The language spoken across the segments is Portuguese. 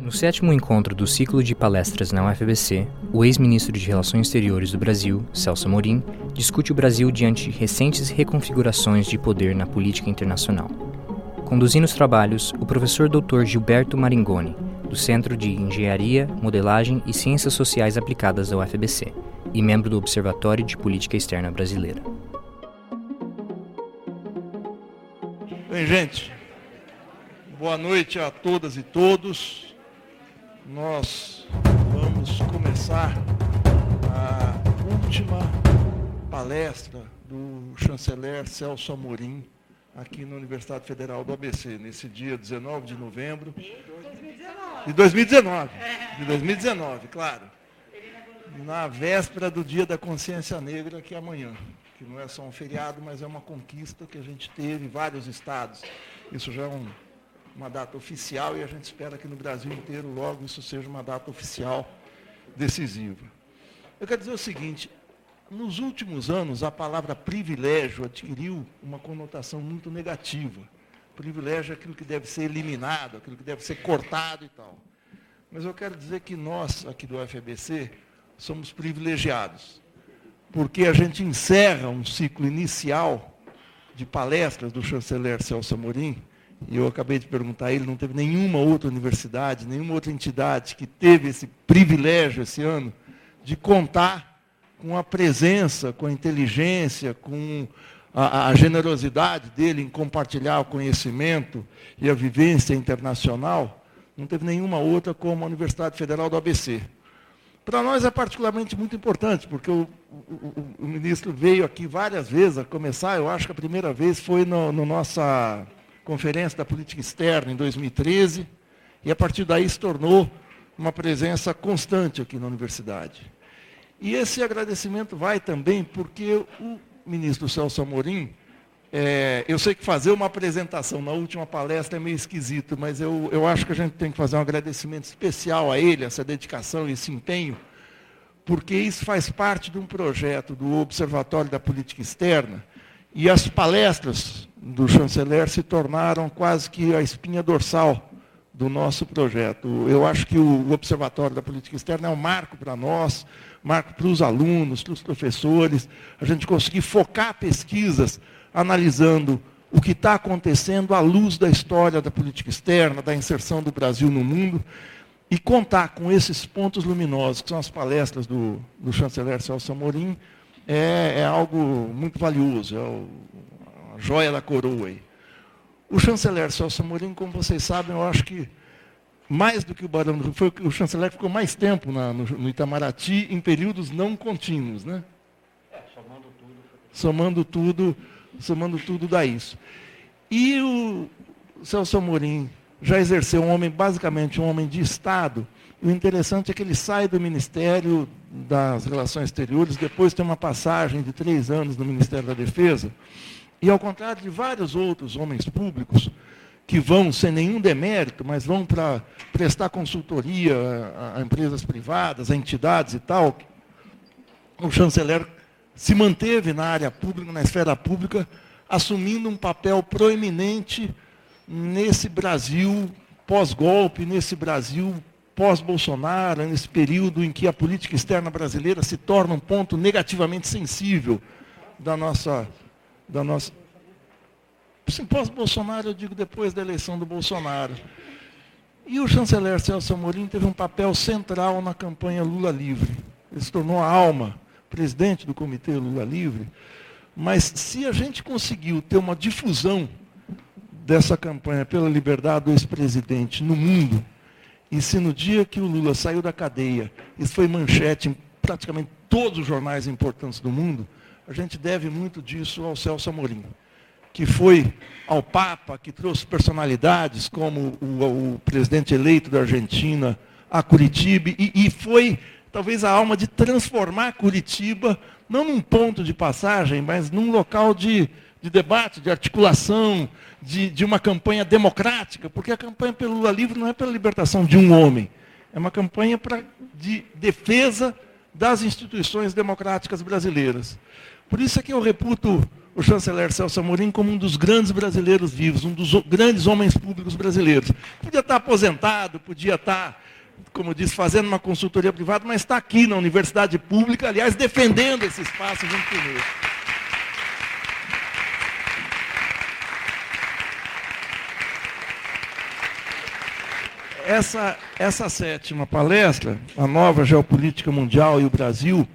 No sétimo encontro do ciclo de palestras na UFBC, o ex-ministro de Relações Exteriores do Brasil, Celso Amorim, discute o Brasil diante de recentes reconfigurações de poder na política internacional. Conduzindo os trabalhos, o professor Dr. Gilberto Maringoni, do Centro de Engenharia, Modelagem e Ciências Sociais Aplicadas da UFBC, e membro do Observatório de Política Externa Brasileira. Bem, gente, boa noite a todas e todos. Nós vamos começar a última palestra do chanceler Celso Amorim aqui na Universidade Federal do ABC, nesse dia 19 de novembro. De 2019. De 2019, claro. Na véspera do Dia da Consciência Negra, que é amanhã. Que não é só um feriado, mas é uma conquista que a gente teve em vários estados. Isso já é um, uma data oficial e a gente espera que no Brasil inteiro logo isso seja uma data oficial decisiva. Eu quero dizer o seguinte, nos últimos anos, a palavra privilégio adquiriu uma conotação muito negativa. Privilégio é aquilo que deve ser eliminado, aquilo que deve ser cortado e tal. Mas eu quero dizer que nós, aqui do UFBC, somos privilegiados, porque a gente encerra um ciclo inicial de palestras do chanceler Celso Amorim, e eu acabei de perguntar a ele, não teve nenhuma outra universidade, nenhuma outra entidade que teve esse privilégio esse ano de contar com a presença, com a inteligência, com a, a, generosidade dele em compartilhar o conhecimento e a vivência internacional, não teve nenhuma outra como a Universidade Federal do ABC. Para nós é particularmente muito importante, porque o, o, o, ministro veio aqui várias vezes a começar, eu acho que a primeira vez foi no, no nossa conferência da política externa em 2013, e a partir daí se tornou uma presença constante aqui na universidade. E esse agradecimento vai também porque o ministro Celso Amorim, é, eu sei que fazer uma apresentação na última palestra é meio esquisito, mas eu, eu acho que a gente tem que fazer um agradecimento especial a ele, essa dedicação e esse empenho, porque isso faz parte de um projeto do Observatório da Política Externa, e as palestras do chanceler se tornaram quase que a espinha dorsal do nosso projeto. Eu acho que o Observatório da Política Externa é um marco para nós, marco para os alunos, para os professores, a gente conseguir focar pesquisas analisando o que está acontecendo à luz da história da política externa, da inserção do Brasil no mundo, e contar com esses pontos luminosos, que são as palestras do, do chanceler Celso Amorim, é, é algo muito valioso, é o, a joia da coroa. Aí. O chanceler Celso Amorim, como vocês sabem, eu acho que mais do que o Barão do foi o chanceler ficou mais tempo na, no, no, Itamaraty em períodos não contínuos, né? É, somando tudo. Somando tudo, somando tudo dá isso. E o Celso Amorim já exerceu um homem, basicamente um homem de Estado. E o interessante é que ele sai do Ministério das Relações Exteriores, depois tem uma passagem de três anos no Ministério da Defesa. E ao contrário de vários outros homens públicos, que vão sem nenhum demérito, mas vão para prestar consultoria a, a, empresas privadas, a entidades e tal. O chanceler se manteve na área pública, na esfera pública, assumindo um papel proeminente nesse Brasil pós-golpe, nesse Brasil pós-Bolsonaro, nesse período em que a política externa brasileira se torna um ponto negativamente sensível da nossa, da nossa Sim, pós-Bolsonaro, eu digo depois da eleição do Bolsonaro. E o chanceler Celso Amorim teve um papel central na campanha Lula Livre. Ele se tornou a alma, presidente do Comitê Lula Livre. Mas se a gente conseguiu ter uma difusão dessa campanha pela liberdade do ex-presidente no mundo, e se no dia que o Lula saiu da cadeia, isso foi manchete em praticamente todos os jornais importantes do mundo, a gente deve muito disso ao Celso Amorim que foi ao Papa, que trouxe personalidades como o, o presidente eleito da Argentina a Curitiba, e, e, foi talvez a alma de transformar Curitiba, não num ponto de passagem, mas num local de, de debate, de articulação, de, de uma campanha democrática, porque a campanha pelo Lula livre não é pela libertação de um homem, é uma campanha pra, de defesa das instituições democráticas brasileiras. Por isso é que eu reputo o chanceler Celso Amorim como um dos grandes brasileiros vivos, um dos grandes homens públicos brasileiros. Podia estar aposentado, podia estar, como disse, fazendo uma consultoria privada, mas está aqui na universidade pública, aliás, defendendo esse espaço junto conosco. Essa, essa sétima palestra, a nova geopolítica mundial e o Brasil,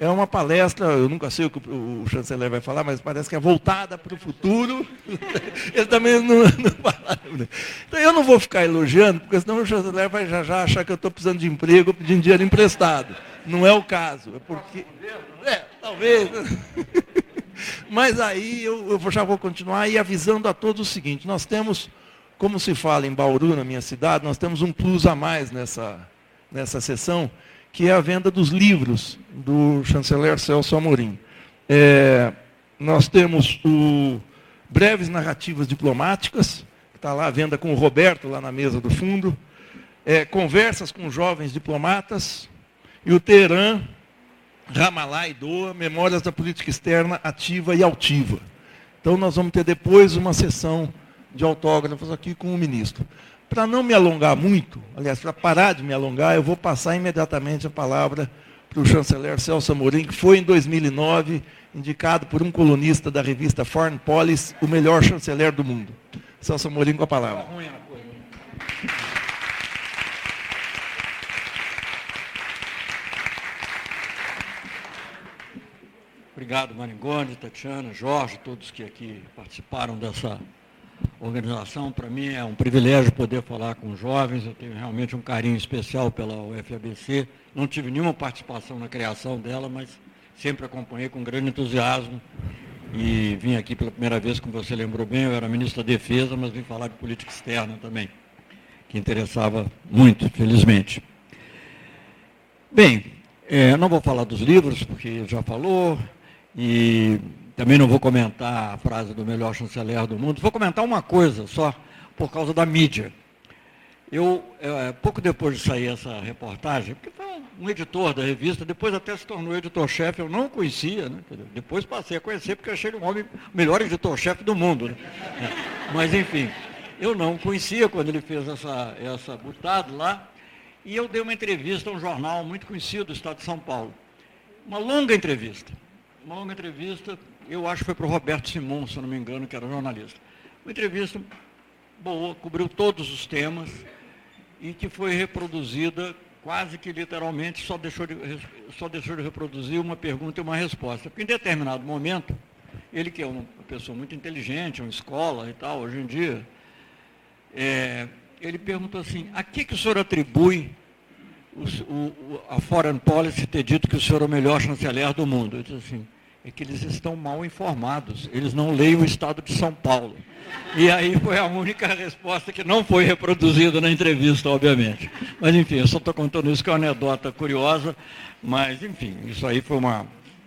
é uma palestra, eu nunca sei o que o chanceler vai falar, mas parece que é voltada para o futuro. Ele também não, não fala. Então eu não vou ficar elogiando, porque senão o chanceler vai já, já achar que eu estou precisando de emprego, pedindo dinheiro emprestado. Não é o caso. É porque. É, talvez. Mas aí eu, eu já vou continuar e avisando a todos o seguinte: nós temos, como se fala em Bauru, na minha cidade, nós temos um plus a mais nessa, nessa sessão que é a venda dos livros do chanceler Celso Amorim. É, nós temos o Breves Narrativas Diplomáticas, que está lá à venda com o Roberto, lá na mesa do fundo. É, conversas com jovens diplomatas. E o Teherã, Ramallah e Doa, Memórias da Política Externa Ativa e Altiva. Então nós vamos ter depois uma sessão de autógrafos aqui com o ministro. Para não me alongar muito, aliás, para parar de me alongar, eu vou passar imediatamente a palavra para o chanceler Celso Amorim, que foi em 2009 indicado por um colunista da revista Foreign Policy o melhor chanceler do mundo. Celso Amorim com a palavra. Obrigado, Maringoni, Tatiana, Jorge, todos que aqui participaram dessa organização. Para mim é um privilégio poder falar com jovens. Eu tenho realmente um carinho especial pela UFABC. Não tive nenhuma participação na criação dela, mas sempre acompanhei com grande entusiasmo. E vim aqui pela primeira vez, como você lembrou bem, eu era ministro da Defesa, mas vim falar de política externa também, que interessava muito, felizmente. Bem, é, não vou falar dos livros, porque já falou, e também não vou comentar a frase do melhor chanceler do mundo. Vou comentar uma coisa só, por causa da mídia. Eu, é, pouco depois de sair essa reportagem, porque foi um editor da revista, depois até se tornou editor-chefe, eu não conhecia, né? depois passei a conhecer porque achei ele um homem, melhor editor-chefe do mundo. Né? É. Mas, enfim, eu não conhecia quando ele fez essa, essa butada lá, e eu dei uma entrevista a um jornal muito conhecido do Estado de São Paulo. Uma longa entrevista. Uma longa entrevista eu acho que foi para o Roberto Simon, se não me engano, que era jornalista. Uma entrevista boa, cobriu todos os temas e que foi reproduzida quase que literalmente, só deixou de, só deixou de reproduzir uma pergunta e uma resposta. Porque em determinado momento, ele que é uma pessoa muito inteligente, uma escola e tal, hoje em dia, é, ele perguntou assim, a que, que o senhor atribui o, o, a Foreign Policy ter dito que o senhor é o melhor chanceler do mundo? Eu disse assim, é que eles estão mal informados. Eles não leem o Estado de São Paulo. E aí foi a única resposta que não foi reproduzida na entrevista, obviamente. Mas enfim, eu só estou contando isso que é uma anedota curiosa, mas enfim, isso aí foi uma,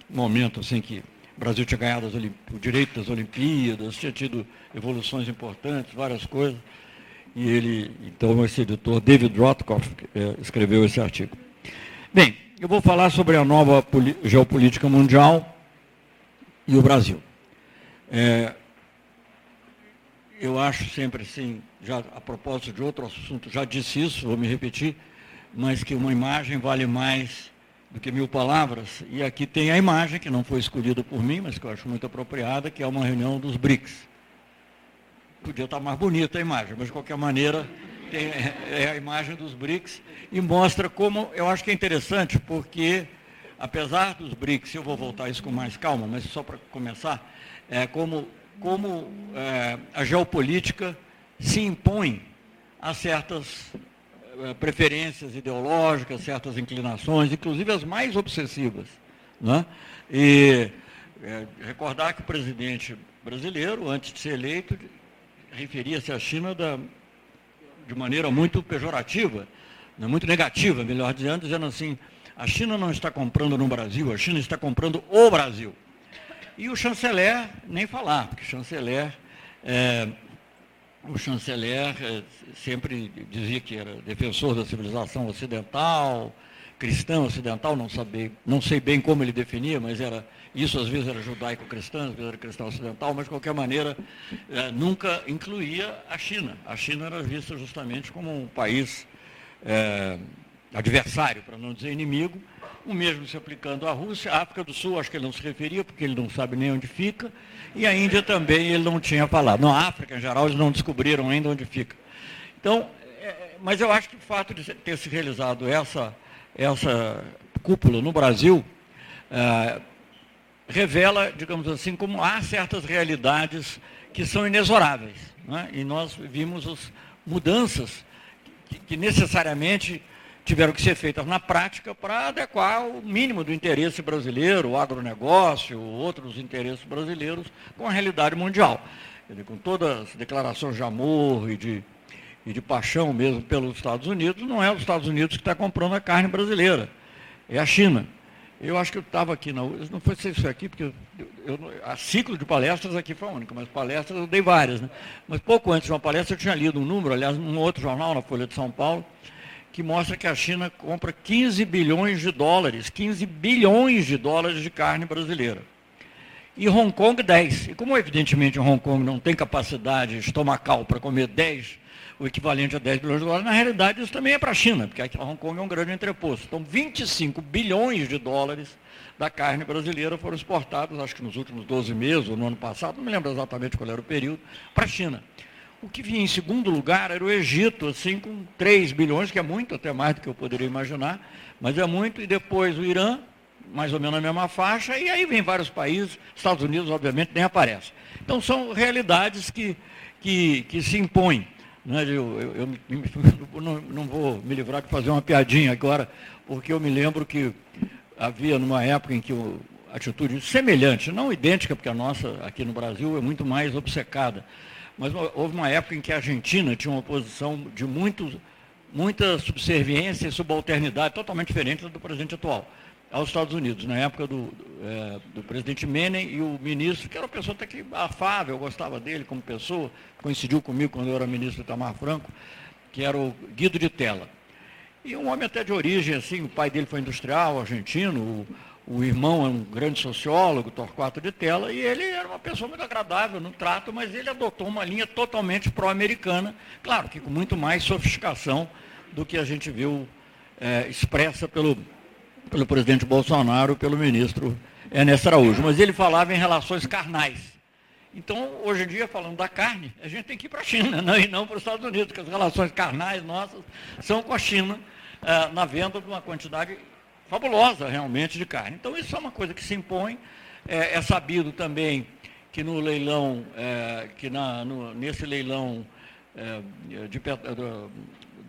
um momento assim que o Brasil tinha ganhado o direito das Olimpíadas, tinha tido evoluções importantes, várias coisas. E ele, então, esse editor, David Rothkopf, é, escreveu esse artigo. Bem, eu vou falar sobre a nova geopolítica mundial, e o Brasil. É, eu acho sempre assim, já a propósito de outro assunto, já disse isso, vou me repetir, mas que uma imagem vale mais do que mil palavras. E aqui tem a imagem, que não foi escolhida por mim, mas que eu acho muito apropriada, que é uma reunião dos BRICS. Podia estar mais bonita a imagem, mas de qualquer maneira tem, é a imagem dos BRICS e mostra como, eu acho que é interessante, porque apesar dos BRICS, eu vou voltar isso com mais calma, mas só para começar, é, como, como é, a geopolítica se impõe a certas é, preferências ideológicas, certas inclinações, inclusive as mais obsessivas. Né? E é, recordar que o presidente brasileiro, antes de ser eleito, referia-se à China da, de maneira muito pejorativa, né, muito negativa, melhor dizendo, dizendo assim, a China não está comprando no Brasil, a China está comprando o Brasil. E o chanceler, nem falar, porque o chanceler, é, o chanceler é, sempre dizia que era defensor da civilização ocidental, cristã ocidental, não, não sei bem como ele definia, mas era isso às vezes era judaico-cristã, às vezes era cristão ocidental, mas de qualquer maneira é, nunca incluía a China. A China era vista justamente como um país é, adversário, para não dizer inimigo, o mesmo se aplicando à Rússia, a África do Sul, acho que ele não se referia, porque ele não sabe nem onde fica, e a Índia também ele não tinha falado. Na África, em geral, eles não descobriram ainda onde fica. Então, é, mas eu acho que o fato de ter se realizado essa, essa cúpula no Brasil é, revela, digamos assim, como há certas realidades que são inexoráveis. Né? E nós vimos as mudanças que, que necessariamente tiveram que ser feitas na prática para adequar o mínimo do interesse brasileiro, o agronegócio, outros interesses brasileiros com a realidade mundial. Com todas as declarações de amor e de, e de paixão mesmo pelos Estados Unidos, não é os Estados Unidos que está comprando a carne brasileira, é a China. Eu acho que eu estava aqui, na, não foi isso aqui, porque eu, eu, a ciclo de palestras aqui foi a única, mas palestras eu dei várias. Né? Mas pouco antes de uma palestra eu tinha lido um número, aliás, num outro jornal, na Folha de São Paulo, que mostra que a China compra 15 bilhões de dólares, 15 bilhões de dólares de carne brasileira. E Hong Kong 10. E como evidentemente Hong Kong não tem capacidade estomacal para comer 10, o equivalente a 10 bilhões de dólares, na realidade isso também é para a China, porque Hong Kong é um grande entreposto. Então 25 bilhões de dólares da carne brasileira foram exportados, acho que nos últimos 12 meses, ou no ano passado, não me lembro exatamente qual era o período, para a China. O que vinha em segundo lugar era o Egito, assim, com 3 bilhões, que é muito, até mais do que eu poderia imaginar, mas é muito, e depois o Irã, mais ou menos na mesma faixa, e aí vem vários países, Estados Unidos, obviamente, nem aparece. Então, são realidades que, que, que se impõem. Né? Eu, eu, eu, eu não, não, vou me livrar de fazer uma piadinha agora, porque eu me lembro que havia numa época em que o, atitude semelhante, não idêntica, porque a nossa aqui no Brasil é muito mais obcecada, mas houve uma época em que a Argentina tinha uma posição de muito, muita subserviência e subalternidade totalmente diferente do presidente atual aos Estados Unidos, na época do, é, do presidente Menem e o ministro, que era uma pessoa até que afável, eu gostava dele como pessoa, coincidiu comigo quando eu era ministro Itamar Franco, que era o Guido de Tela. E um homem até de origem, assim, o pai dele foi industrial, argentino, o, o irmão é um grande sociólogo, Torquato de Tela, e ele era uma pessoa muito agradável no trato, mas ele adotou uma linha totalmente pró-americana, claro que com muito mais sofisticação do que a gente viu é, expressa pelo, pelo presidente Bolsonaro, pelo ministro Ernesto Araújo. Mas ele falava em relações carnais. Então, hoje em dia, falando da carne, a gente tem que ir para a China, não, e não para os Estados Unidos, porque as relações carnais nossas são com a China, é, na venda de uma quantidade fabulosa realmente de carne. Então isso é uma coisa que se impõe. É, é sabido também que no leilão, é, que na, no, nesse leilão é, de, do,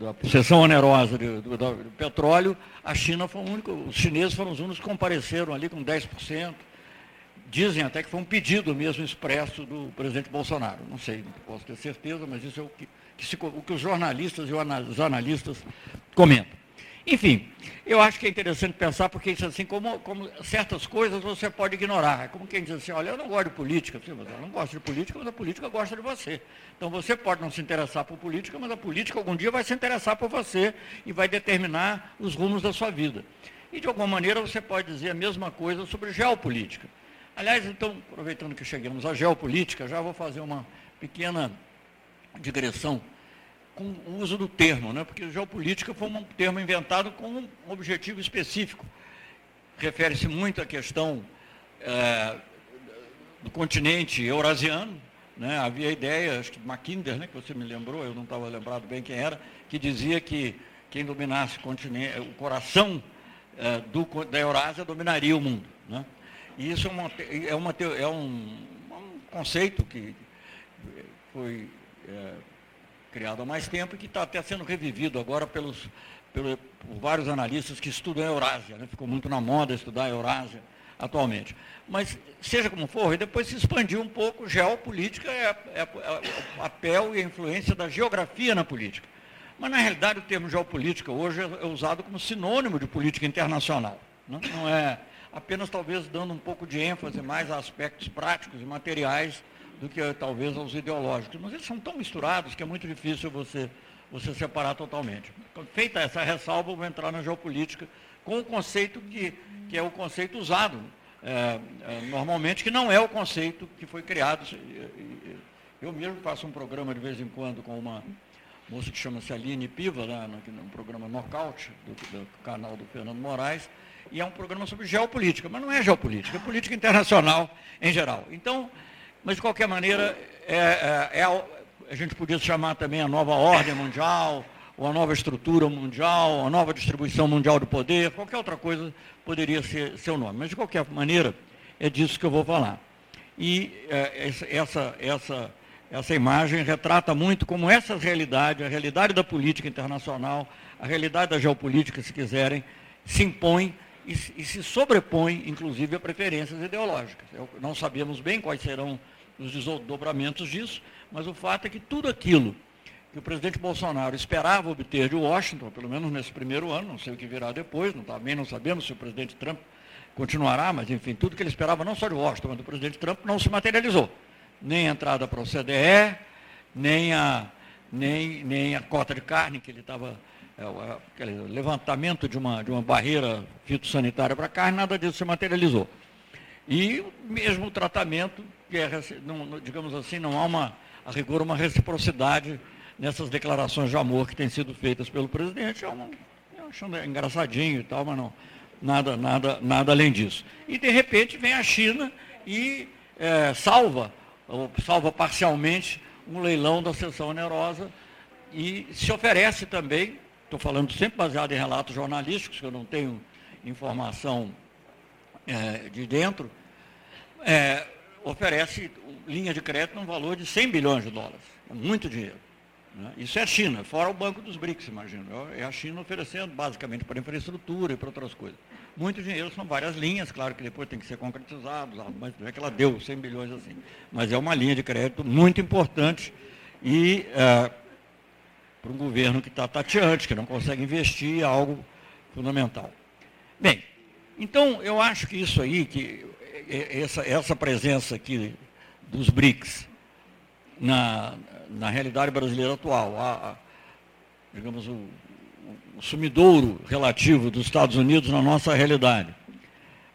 da seção onerosa do, do, do, petróleo, a China foi o único, os chineses foram os únicos que compareceram ali com 10%. Dizem até que foi um pedido mesmo expresso do presidente Bolsonaro. Não sei, não posso ter certeza, mas isso é o que, que se, o que os jornalistas e os analistas comentam. Enfim, eu acho que é interessante pensar, porque isso assim, como, como certas coisas você pode ignorar. É como quem diz assim, olha, eu não gosto de política, eu não gosto de política, mas a política gosta de você. Então você pode não se interessar por política, mas a política algum dia vai se interessar por você e vai determinar os rumos da sua vida. E de alguma maneira você pode dizer a mesma coisa sobre geopolítica. Aliás, então, aproveitando que chegamos à geopolítica, já vou fazer uma pequena digressão com o uso do termo, né? porque geopolítica foi um termo inventado com um objetivo específico. Refere-se muito à questão é, do continente eurasiano. Né? Havia a ideia, acho que Mackinder, né, que você me lembrou, eu não estava lembrado bem quem era, que dizia que quem dominasse o, continente, o coração é, do, da Eurásia dominaria o mundo. Né? E isso é, uma, é, uma, é um, um conceito que foi é, criado há mais tempo e que está até sendo revivido agora pelos, pelo, por vários analistas que estudam a Eurásia. Né? Ficou muito na moda estudar a Eurásia atualmente. Mas, seja como for, e depois se expandiu um pouco, geopolítica é, é, é, o papel e a influência da geografia na política. Mas, na realidade, o termo geopolítica hoje é usado como sinônimo de política internacional. Não, não é apenas, talvez, dando um pouco de ênfase mais a aspectos práticos e materiais do que talvez aos ideológicos. Mas eles são tão misturados que é muito difícil você você separar totalmente. Feita essa ressalva, eu vou entrar na geopolítica com o conceito que, que é o conceito usado é, é, normalmente, que não é o conceito que foi criado. Eu mesmo faço um programa de vez em quando com uma moça que chama-se Aline Piva, lá no, no programa Knockout, do, do canal do Fernando Moraes, e é um programa sobre geopolítica, mas não é geopolítica, é política internacional em geral. Então, mas de qualquer maneira, é, é, é a, gente podia chamar também a nova ordem mundial, ou a nova estrutura mundial, a nova distribuição mundial do poder, qualquer outra coisa poderia ser seu nome. Mas, de qualquer maneira, é disso que eu vou falar. E é, essa, essa, essa imagem retrata muito como essa realidade, a realidade da política internacional, a realidade da geopolítica, se quiserem, se impõe e, e se sobrepõe, inclusive, a preferências ideológicas. Eu, não sabemos bem quais serão os desdobramentos disso, mas o fato é que tudo aquilo que o presidente Bolsonaro esperava obter de Washington, pelo menos nesse primeiro ano, não sei o que virá depois, não, também não sabemos se o presidente Trump continuará, mas enfim, tudo que ele esperava, não só de Washington, mas do presidente Trump, não se materializou. Nem a entrada para o CDE, nem a, nem, nem a cota de carne que ele estava, é, aquele levantamento de uma, de uma barreira fitossanitária para carne, nada disso se materializou. E mesmo o tratamento, que é, não, digamos assim, não há uma, a rigor, uma reciprocidade nessas declarações de amor que têm sido feitas pelo presidente. É eu achando engraçadinho e tal, mas não, nada, nada, nada além disso. E de repente vem a China e é, salva, salva parcialmente, um leilão da seção onerosa e se oferece também, estou falando sempre baseado em relatos jornalísticos, que eu não tenho informação é, de dentro, é, oferece linha de crédito no valor de 100 bilhões de dólares. É muito dinheiro. Né? Isso é a China, fora o Banco dos BRICS, imagino. É a China oferecendo basicamente para infraestrutura e para outras coisas. Muito dinheiro, são várias linhas, claro que depois tem que ser concretizado, mas não é que ela deu 100 bilhões assim. Mas é uma linha de crédito muito importante e é, para um governo que está tateante, que não consegue investir, é algo fundamental. Bem, então eu acho que isso aí, que essa, essa presença aqui dos BRICS na, na realidade brasileira atual. A, a digamos, o, o sumidouro relativo dos Estados Unidos na nossa realidade.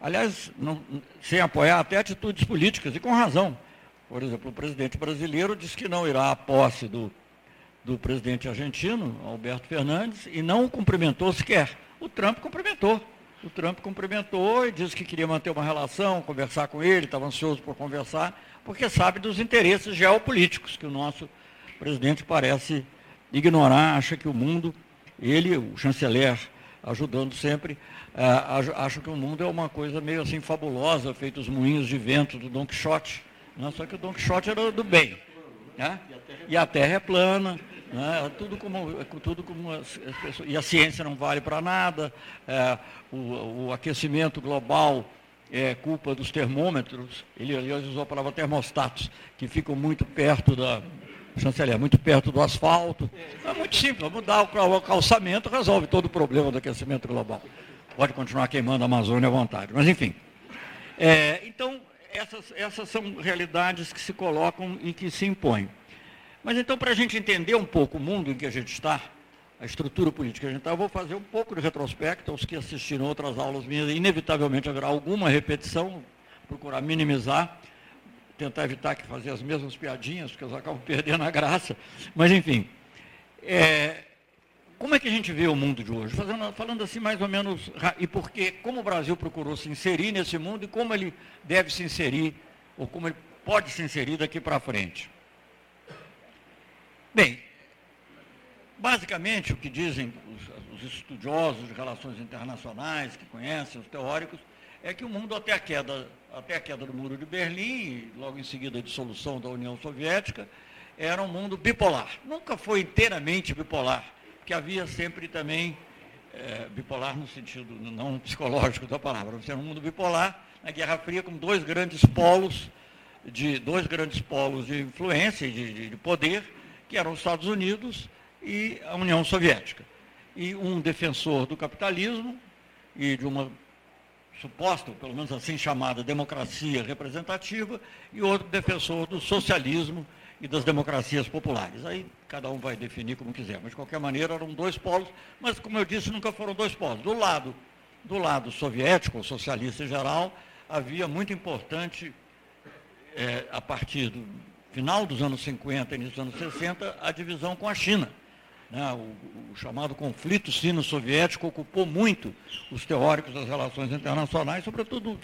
Aliás, não, sem apoiar até atitudes políticas, e com razão. Por exemplo, o presidente brasileiro disse que não irá à posse do, do presidente argentino, Alberto Fernandes, e não o cumprimentou sequer. O Trump cumprimentou. O Trump cumprimentou e disse que queria manter uma relação, conversar com ele, estava ansioso por conversar, porque sabe dos interesses geopolíticos que o nosso presidente parece ignorar, acha que o mundo, ele, o chanceler, ajudando sempre, uh, acha que o mundo é uma coisa meio assim fabulosa, feito os moinhos de vento do Don Quixote. Né? Só que o Don Quixote era do bem. Né? E a terra é plana, né? tudo como, tudo como as pessoas, e a ciência não vale para nada, é, o, o, aquecimento global é culpa dos termômetros, ele aliás usou a palavra termostatos, que ficam muito perto da, chanceler, muito perto do asfalto. É muito simples, mudar o calçamento resolve todo o problema do aquecimento global. Pode continuar queimando a Amazônia à vontade, mas enfim. É, então, essas, essas são realidades que se colocam e que se impõem. Mas então, para a gente entender um pouco o mundo em que a gente está, a estrutura política que a gente está, eu vou fazer um pouco de retrospecto. Os que assistiram outras aulas minhas, inevitavelmente haverá alguma repetição, procurar minimizar tentar evitar que fazer as mesmas piadinhas, porque eles acabam perdendo a graça. Mas, enfim, é, como é que a gente vê o mundo de hoje? Fazendo, falando assim mais ou menos, e porque, como o Brasil procurou se inserir nesse mundo e como ele deve se inserir, ou como ele pode se inserir daqui para frente. Bem, basicamente o que dizem os, os estudiosos de relações internacionais, que conhecem os teóricos, é que o mundo até a queda até a queda do Muro de Berlim, logo em seguida a dissolução da União Soviética, era um mundo bipolar. Nunca foi inteiramente bipolar, porque havia sempre também, é, bipolar no sentido não psicológico da palavra, era um mundo bipolar, na Guerra Fria, com dois grandes polos, de, dois grandes polos de influência e de, de poder, que eram os Estados Unidos e a União Soviética. E um defensor do capitalismo e de uma suposta, pelo menos assim chamada, democracia representativa, e outro defensor do socialismo e das democracias populares. Aí cada um vai definir como quiser, mas de qualquer maneira eram dois polos, mas como eu disse, nunca foram dois polos. Do lado, do lado soviético, socialista em geral, havia muito importante, é, a partir do final dos anos 50, início dos anos 60, a divisão com a China. Né? O, o, chamado conflito sino-soviético ocupou muito os teóricos das relações internacionais, sobretudo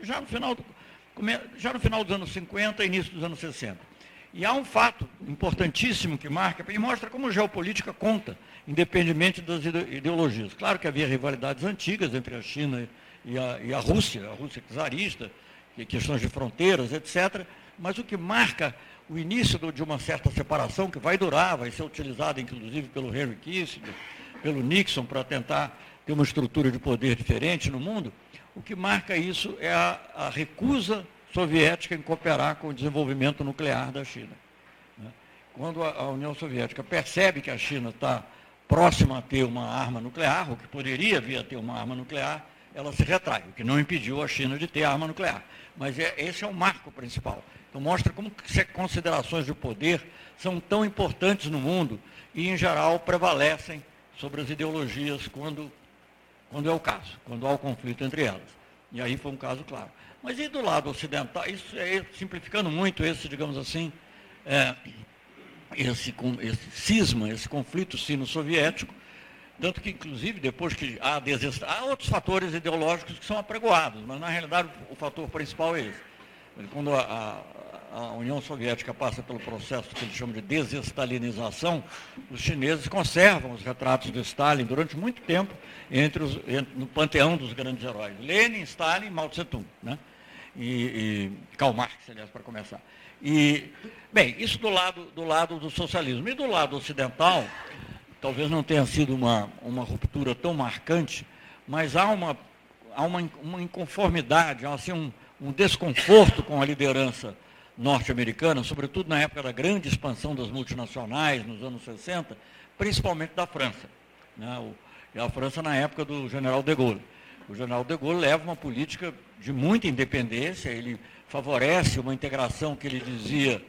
já no final, já no final dos anos 50 e início dos anos 60. E há um fato importantíssimo que marca e mostra como geopolítica conta, independentemente das ideologias. Claro que havia rivalidades antigas entre a China e a, e a Rússia, a Rússia czarista, questões de fronteiras, etc. Mas o que marca o início de uma certa separação, que vai durar, vai ser utilizada inclusive pelo Henry Kissinger, pelo Nixon, para tentar ter uma estrutura de poder diferente no mundo, o que marca isso é a, a recusa soviética em cooperar com o desenvolvimento nuclear da China. Né? Quando a União Soviética percebe que a China está próxima a ter uma arma nuclear, ou que poderia vir a ter uma arma nuclear, ela se retrai, o que não impediu a China de ter arma nuclear. Mas é, esse é o marco principal. Mostra como considerações de poder são tão importantes no mundo e, em geral, prevalecem sobre as ideologias quando, quando é o caso, quando há o conflito entre elas. E aí foi um caso claro. Mas e do lado ocidental, isso é simplificando muito esse, digamos assim, é, esse, esse cisma, esse conflito sino-soviético, tanto que, inclusive, depois que há, há outros fatores ideológicos que são apregoados, mas na realidade o fator principal é esse. Quando a, a, a União Soviética passa pelo processo que eles chamam de desestalinização, os chineses conservam os retratos de Stalin durante muito tempo entre os, entre, no panteão dos grandes heróis. Lenin, Stalin Mao Tse-tung. Né? E, e Karl Marx, aliás, para começar. E, bem, isso do lado, do lado do socialismo. E do lado ocidental, talvez não tenha sido uma, uma ruptura tão marcante, mas há uma, há uma, uma inconformidade, há assim, um, um desconforto com a liderança norte-americana, sobretudo na época da grande expansão das multinacionais, nos anos 60, principalmente da França. Né? O, a França na época do general de Gaulle. O general de Gaulle leva uma política de muita independência, ele favorece uma integração que ele dizia,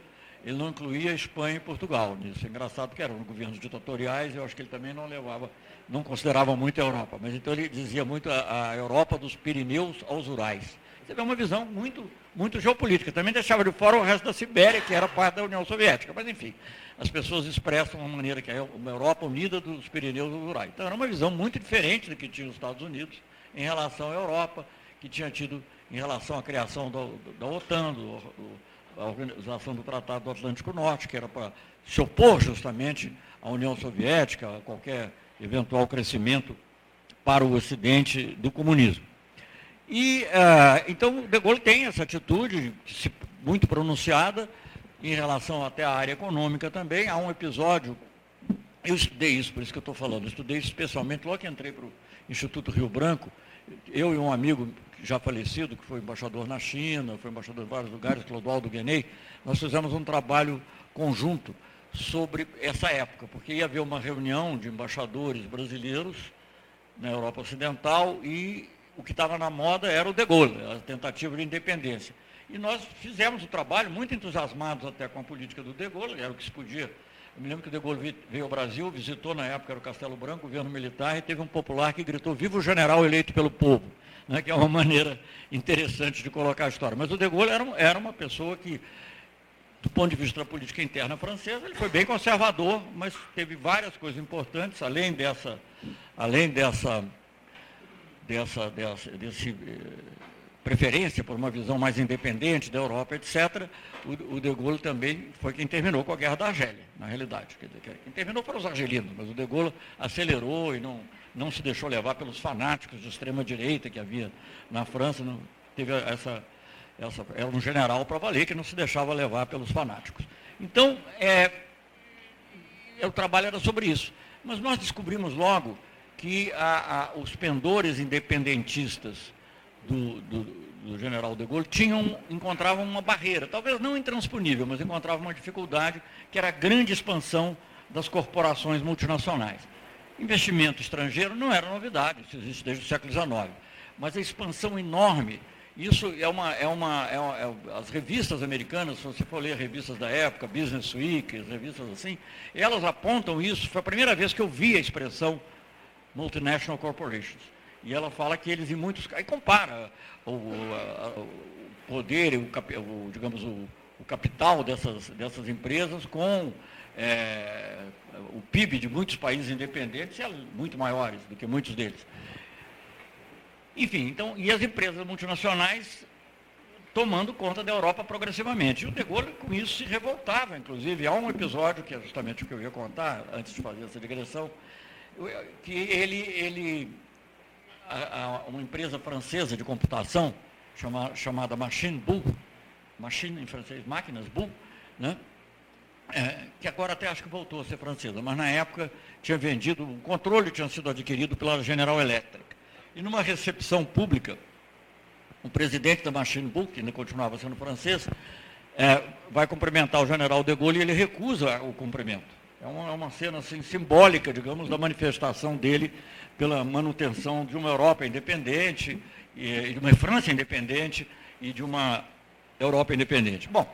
ele não incluía Espanha e Portugal. Isso é engraçado porque eram governos ditatoriais, eu acho que ele também não levava, não considerava muito a Europa, mas então ele dizia muito a, a Europa dos Pirineus aos Urais. Você vê uma visão muito, muito geopolítica. Também deixava de fora o resto da Sibéria, que era parte da União Soviética. Mas, enfim, as pessoas expressam uma maneira que é uma Europa unida dos Pirineus aos Urais. Então, era uma visão muito diferente do que tinha os Estados Unidos em relação à Europa, que tinha tido em relação à criação do, da OTAN, do, do, a organização do Tratado do Atlântico Norte, que era para se opor justamente à União Soviética, a qualquer eventual crescimento para o Ocidente do comunismo. E, uh, então, De Gaulle tem essa atitude muito pronunciada em relação até à área econômica também. Há um episódio, eu estudei isso, por isso que eu estou falando, estudei isso especialmente logo que entrei para o Instituto Rio Branco, eu e um amigo já falecido, que foi embaixador na China, foi embaixador em vários lugares, Clodoaldo Guenei, nós fizemos um trabalho conjunto sobre essa época, porque ia haver uma reunião de embaixadores brasileiros na Europa Ocidental e o que estava na moda era o De Gaulle, a tentativa de independência. E nós fizemos o trabalho, muito entusiasmados até com a política do De Gaulle, era o que se podia. Eu me lembro que o De Gaulle veio ao Brasil, visitou na época o Castelo Branco, governo militar, e teve um popular que gritou, viva o general eleito pelo povo, né, que é uma maneira interessante de colocar a história. Mas o De Gaulle era, era uma pessoa que, do ponto de vista da política interna francesa, ele foi bem conservador, mas teve várias coisas importantes, além dessa, além dessa dessa, dessa desse, eh, preferência por uma visão mais independente da Europa, etc., o, o, De Gaulle também foi quem terminou com a Guerra da Argélia, na realidade. Quem terminou foram os argelinos, mas o De Gaulle acelerou e não, não se deixou levar pelos fanáticos de extrema-direita que havia na França. Não, teve essa, essa, era um general para valer que não se deixava levar pelos fanáticos. Então, é, é, o trabalho era sobre isso. Mas nós descobrimos logo que a, a, os pendores independentistas do, do, do, general de Gaulle tinham, encontravam uma barreira, talvez não intransponível, mas encontravam uma dificuldade, que era a grande expansão das corporações multinacionais. Investimento estrangeiro não era novidade, isso existe desde o século XIX, mas a expansão enorme isso é uma, é uma, é é, as revistas americanas, se você for ler revistas da época, Business Week, as revistas assim, elas apontam isso. Foi a primeira vez que eu vi a expressão multinational corporations. E ela fala que eles em muitos aí compara o, o poder, o, o digamos o, o, capital dessas, dessas empresas com é, o PIB de muitos países independentes muito maiores do que muitos deles. Enfim, então, e as empresas multinacionais tomando conta da Europa progressivamente. E o De Gaulle, com isso, se revoltava, inclusive. Há um episódio, que é justamente o que eu ia contar, antes de fazer essa digressão, que ele, ele a, a, uma empresa francesa de computação, chama, chamada Machine Bull, Machine em francês, máquinas Bull, né? É, que agora até acho que voltou a ser francesa, mas na época tinha vendido, o controle tinha sido adquirido pela General Electric. E numa recepção pública, o presidente da Machine Book, que ainda continuava sendo francês, é, vai cumprimentar o general de Gaulle e ele recusa o cumprimento. É uma, é uma cena assim, simbólica, digamos, da manifestação dele pela manutenção de uma Europa independente, e, de uma França independente e de uma Europa independente. Bom,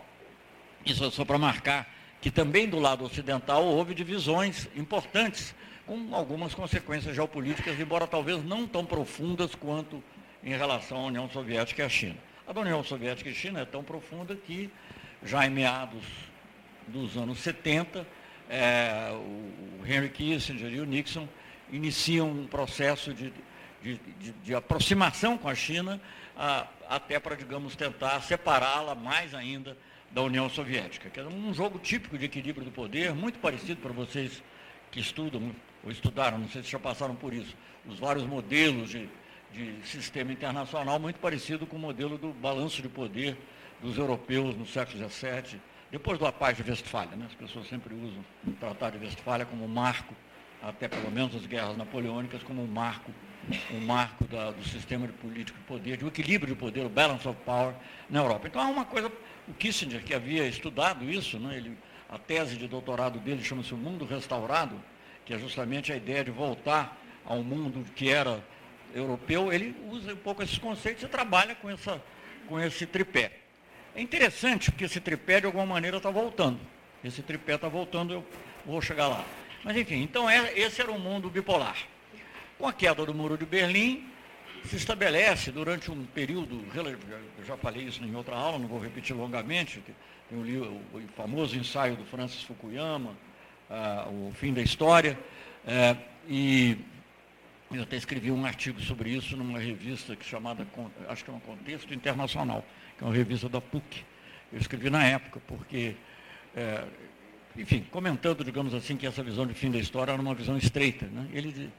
isso é só para marcar que também do lado ocidental houve divisões importantes com algumas consequências geopolíticas, embora talvez não tão profundas quanto em relação à União Soviética e à China. A da União Soviética e China é tão profunda que, já em meados dos anos 70, é, o Henry Kissinger e o Nixon iniciam um processo de, de, de, de aproximação com a China, a, até para, digamos, tentar separá-la mais ainda da União Soviética, que é um jogo típico de equilíbrio do poder, muito parecido para vocês que estudam ou estudaram, não sei se já passaram por isso, os vários modelos de, de sistema internacional, muito parecido com o modelo do balanço de poder dos europeus no século XVII, depois do Paz de Westfália. Né? As pessoas sempre usam o Tratado de Westfália como marco, até pelo menos as guerras napoleônicas, como um marco, um marco da, do sistema de político de poder, de equilíbrio de poder, o balance of power na Europa. Então há uma coisa, o Kissinger, que havia estudado isso, né? Ele, a tese de doutorado dele chama-se O Mundo Restaurado, que é justamente a ideia de voltar ao mundo que era europeu, ele usa um pouco esses conceitos e trabalha com, essa, com esse tripé. É interessante porque esse tripé, de alguma maneira, está voltando. Esse tripé está voltando, eu vou chegar lá. Mas, enfim, então é, esse era o mundo bipolar. Com a queda do Muro de Berlim, se estabelece durante um período, eu já falei isso em outra aula, não vou repetir longamente, tem o, o famoso ensaio do Francis Fukuyama, ah, o fim da história. É, e eu até escrevi um artigo sobre isso numa revista que chamada, acho que é um Contexto Internacional, que é uma revista da PUC. Eu escrevi na época, porque, é, enfim, comentando, digamos assim, que essa visão de fim da história era uma visão estreita. Né? Ele,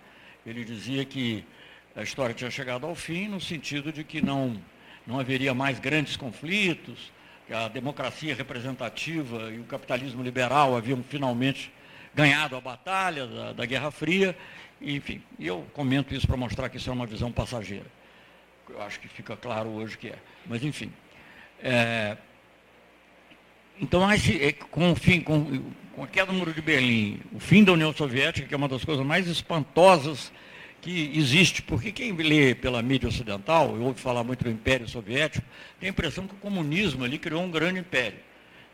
ele dizia que a história tinha chegado ao fim no sentido de que não, não haveria mais grandes conflitos, que a democracia representativa e o capitalismo liberal haviam finalmente ganhado a batalha da, da Guerra Fria, enfim, eu comento isso para mostrar que isso é uma visão passageira. Eu acho que fica claro hoje que é. Mas, enfim. É, então, esse, é, com, o fim, com, com a queda do Muro de Berlim, o fim da União Soviética, que é uma das coisas mais espantosas que existe, porque quem lê pela mídia ocidental, e ouve falar muito do Império Soviético, tem a impressão que o comunismo ali criou um grande império.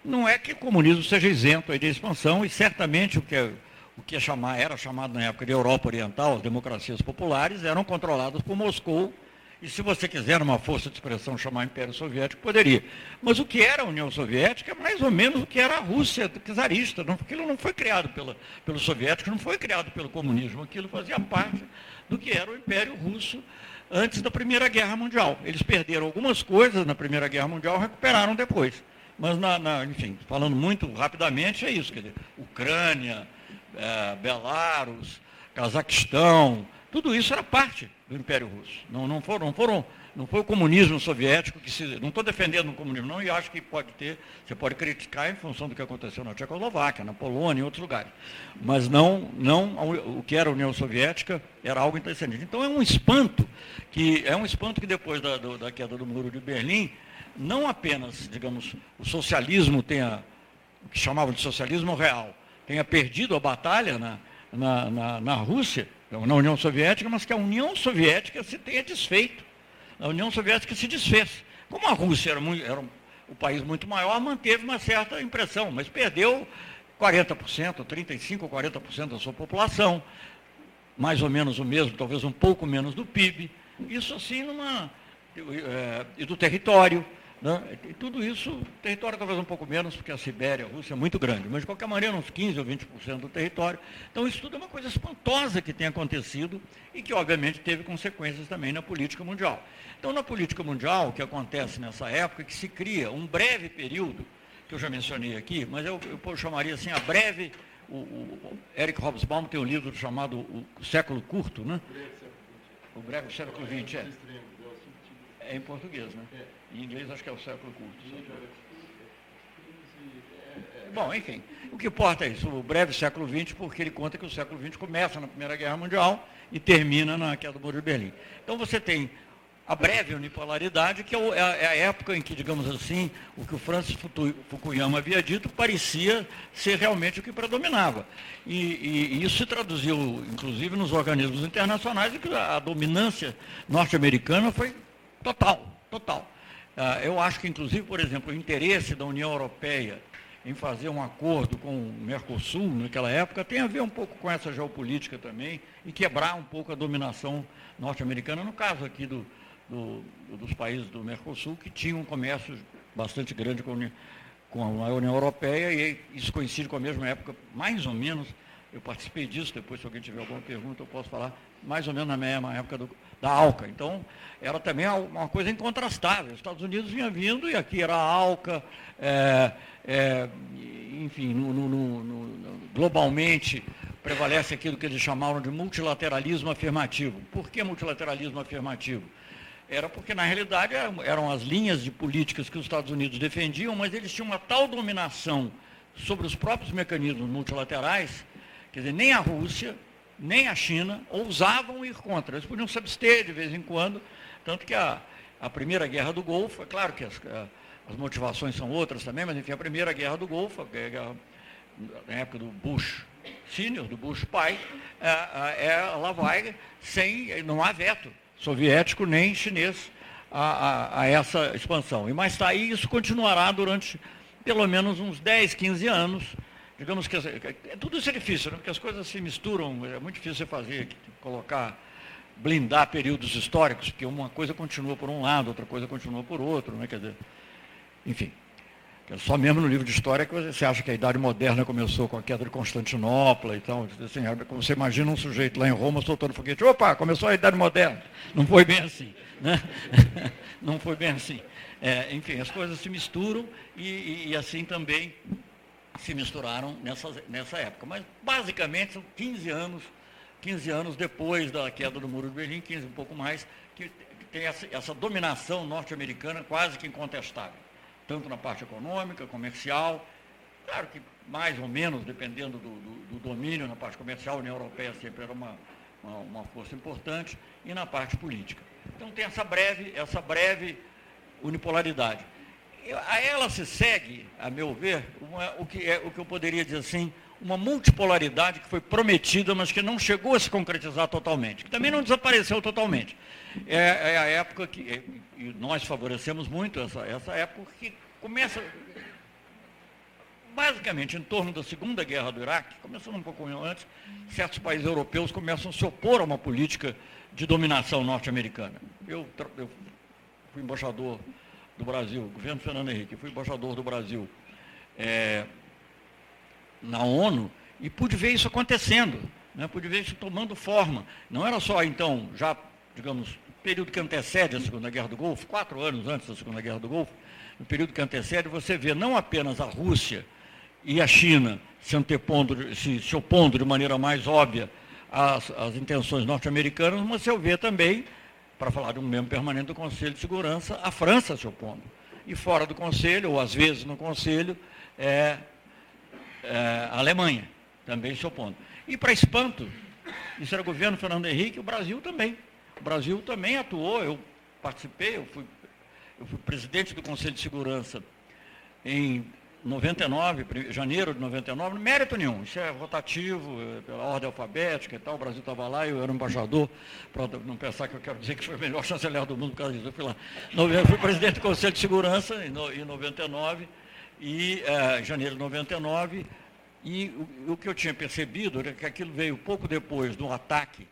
Não é que o comunismo seja isento de expansão, e certamente o que, é, o que é chamar, era chamado na época de Europa Oriental, as democracias populares, eram controladas por Moscou, e se você quiser, numa força de expressão, chamar Império Soviético, poderia. Mas o que era a União Soviética é mais ou menos o que era a Rússia czarista. Não, aquilo não foi criado pela, pelos soviéticos, não foi criado pelo comunismo. Aquilo fazia parte do que era o Império Russo antes da Primeira Guerra Mundial. Eles perderam algumas coisas na Primeira Guerra Mundial, recuperaram depois. Mas, na, na, enfim, falando muito rapidamente, é isso. Quer dizer, Ucrânia, é, Belarus, Cazaquistão, tudo isso era parte do Império Russo. Não, não, foram, não, foram, não foi o comunismo soviético que se. Não estou defendendo o comunismo, não, e acho que pode ter, você pode criticar em função do que aconteceu na Tchecoslováquia, na Polônia e outros lugares. Mas não, não o que era a União Soviética era algo interessante. Então é um espanto que é um espanto que depois da, da queda do muro de Berlim não apenas, digamos, o socialismo tenha, o que chamavam de socialismo real, tenha perdido a batalha na, na, na, na Rússia, na União Soviética, mas que a União Soviética se tenha desfeito a União Soviética se desfez. Como a Rússia era, muito, era um país muito maior, manteve uma certa impressão, mas perdeu 40%, 35% ou 40% da sua população, mais ou menos o mesmo, talvez um pouco menos do PIB. Isso assim numa. É, e do território. Né? E tudo isso, território talvez um pouco menos, porque a Sibéria, a Rússia é muito grande, mas de qualquer maneira uns 15% ou 20% do território. Então isso tudo é uma coisa espantosa que tem acontecido e que obviamente teve consequências também na política mundial. Então na política mundial, o que acontece nessa época é que se cria um breve período, que eu já mencionei aqui, mas eu, eu chamaria assim a breve, o, o Eric Hobsbawm tem um livro chamado O Século Curto, né? O breve século XX, é. É em português, né? Em inglês acho que é o século curto. Bom, enfim, o que importa é isso, o breve século XX, porque ele conta que o século XX começa na Primeira Guerra Mundial e termina na queda do Muro de Berlim. Então você tem a breve unipolaridade, que é, é, é a época em que, digamos assim, o que o Francis Fukuyama havia dito parecia ser realmente o que predominava. E, e, e isso se traduziu, inclusive, nos organismos internacionais, em que a dominância norte-americana foi total, total. Ah, eu acho que, inclusive, por exemplo, o interesse da União Europeia em fazer um acordo com o Mercosul naquela época tem a ver um pouco com essa geopolítica também e quebrar um pouco a dominação norte-americana, no caso aqui do, do, dos países do Mercosul, que tinham um comércio bastante grande com, com a União Europeia e isso coincide com a mesma época, mais ou menos, eu participei disso, depois se alguém tiver alguma pergunta eu posso falar, mais ou menos na mesma época do, da ALCA. Então, era também uma coisa incontrastável. Os Estados Unidos vinha vindo e aqui era a ALCA, é, é, enfim, no, no, no, globalmente prevalece aquilo que eles chamaram de multilateralismo afirmativo. Por que multilateralismo afirmativo? Era porque, na realidade, eram as linhas de políticas que os Estados Unidos defendiam, mas eles tinham uma tal dominação sobre os próprios mecanismos multilaterais Quer dizer, nem a Rússia, nem a China ousavam ir contra. Eles podiam se abster de vez em quando, tanto que a, a primeira guerra do Golfo, é claro que as, as motivações são outras também, mas enfim, a primeira guerra do Golfo, a guerra, na época do Bush senior, do Bush pai, é, é, ela vai sem, não há veto soviético nem chinês a, a, a essa expansão. E mais tá, isso continuará durante pelo menos uns 10, 15 anos, digamos que é, tudo isso é difícil, né? porque as coisas se misturam, é muito difícil você fazer, colocar, blindar períodos históricos, porque uma coisa continua por um lado, outra coisa continua por outro, né? quer dizer, enfim. Só mesmo no livro de história que você acha que a Idade Moderna começou com a queda de Constantinopla e tal. Assim, é você imagina um sujeito lá em Roma soltando foguete. Opa, começou a Idade Moderna. Não foi bem assim. Né? Não foi bem assim. É, enfim, as coisas se misturam e, e, e assim também se misturaram nessa, nessa época. Mas, basicamente, são 15 anos, 15 anos depois da queda do Muro de Berlim, 15, um pouco mais, que, tem essa, essa dominação norte-americana quase que incontestável, tanto na parte econômica, comercial, claro que mais ou menos, dependendo do, do, do domínio na parte comercial, a União Europeia sempre era uma, uma, uma força importante, e na parte política. Então tem essa breve, essa breve unipolaridade a ela se segue, a meu ver, uma, o, que é, o que eu poderia dizer assim, uma multipolaridade que foi prometida, mas que não chegou a se concretizar totalmente, que também não desapareceu totalmente. É, é a época que, é, e nós favorecemos muito essa, essa época, que começa basicamente em torno da Segunda Guerra do Iraque, começando um pouco antes, certos países europeus começam a se opor a uma política de dominação norte-americana. Eu, eu fui embaixador do Brasil, governo Fernando Henrique, fui embaixador do Brasil é, na ONU e pude ver isso acontecendo, né, pude ver isso tomando forma. Não era só, então, já, digamos, período que antecede a Segunda Guerra do Golfo, quatro anos antes da Segunda Guerra do Golfo, no período que antecede, você vê não apenas a Rússia e a China se antepondo, se, se opondo de maneira mais óbvia às, às intenções norte-americanas, mas você vê também para falar de um membro permanente do Conselho de Segurança, a França se opondo. E fora do Conselho, ou às vezes no Conselho, é, é a Alemanha também se opondo. E para espanto, isso era governo Fernando Henrique, o Brasil também. O Brasil também atuou, eu participei, eu fui, eu fui presidente do Conselho de Segurança em 99, janeiro de 99, mérito nenhum, isso é rotativo, é pela ordem alfabética e tal, o Brasil estava lá, eu era um embaixador, para não pensar que eu quero dizer que foi o melhor chanceler do mundo por causa disso, eu fui lá. Eu fui presidente do Conselho de Segurança em 99, e é, janeiro de 99, e o, o, que eu tinha percebido era que aquilo veio pouco depois do ataque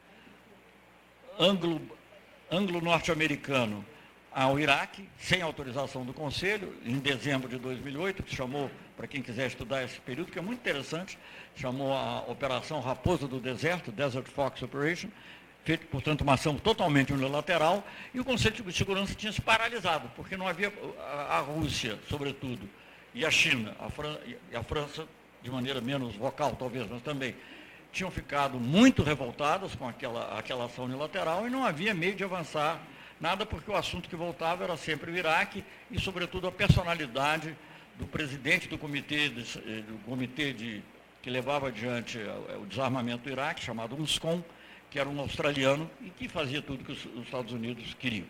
anglo-norte-americano anglo ao Iraque, sem autorização do Conselho, em dezembro de 2008, que chamou, para quem quiser estudar esse período, que é muito interessante, chamou a Operação Raposa do Deserto, Desert Fox Operation, feito, portanto, uma ação totalmente unilateral, e o Conselho de Segurança tinha se paralisado, porque não havia a, Rússia, sobretudo, e a China, a Fran e a França, de maneira menos vocal, talvez, mas também, tinham ficado muito revoltadas com aquela, aquela ação unilateral e não havia meio de avançar Nada porque o assunto que voltava era sempre o Iraque e, sobretudo, a personalidade do presidente do comitê, de, eh, do comitê de, que levava adiante eh, o desarmamento do Iraque, chamado UNSCOM, que era um australiano e que fazia tudo que os, os Estados Unidos queriam.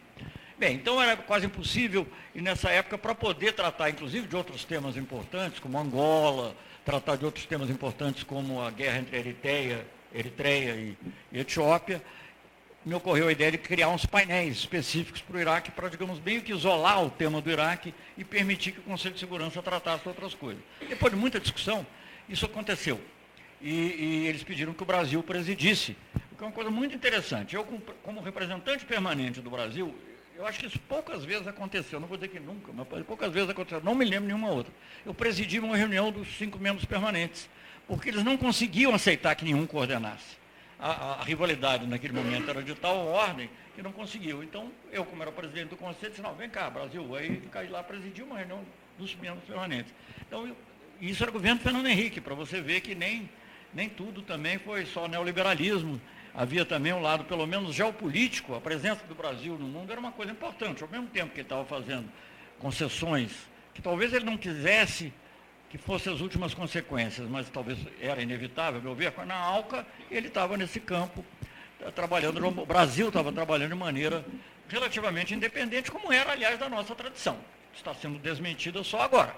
Bem, então era quase impossível, e nessa época, para poder tratar, inclusive, de outros temas importantes, como Angola, tratar de outros temas importantes como a guerra entre Eritreia, Eritreia e, e Etiópia, me ocorreu a ideia de criar uns painéis específicos para o Iraque, para, digamos, meio que isolar o tema do Iraque e permitir que o Conselho de Segurança tratasse outras coisas. Depois de muita discussão, isso aconteceu. E, e eles pediram que o Brasil presidisse, o que é uma coisa muito interessante. Eu, como representante permanente do Brasil, eu acho que isso poucas vezes aconteceu, não vou dizer que nunca, mas poucas vezes aconteceu, não me lembro nenhuma outra. Eu presidi uma reunião dos cinco membros permanentes, porque eles não conseguiam aceitar que nenhum coordenasse a, a, rivalidade naquele momento era de tal ordem que não conseguiu. Então, eu, como era presidente do conselho, disse, não, vem cá, Brasil, aí caí lá presidir uma reunião dos membros permanentes. Então, eu, isso era governo Fernando Henrique, para você ver que nem, nem tudo também foi só neoliberalismo. Havia também um lado, pelo menos geopolítico, a presença do Brasil no mundo era uma coisa importante. Ao mesmo tempo que ele estava fazendo concessões que talvez ele não quisesse que fossem as últimas consequências, mas talvez era inevitável, meu ver, na ALCA ele estava nesse campo, eh, trabalhando, o Brasil estava trabalhando de maneira relativamente independente, como era, aliás, da nossa tradição. Está sendo desmentida só agora.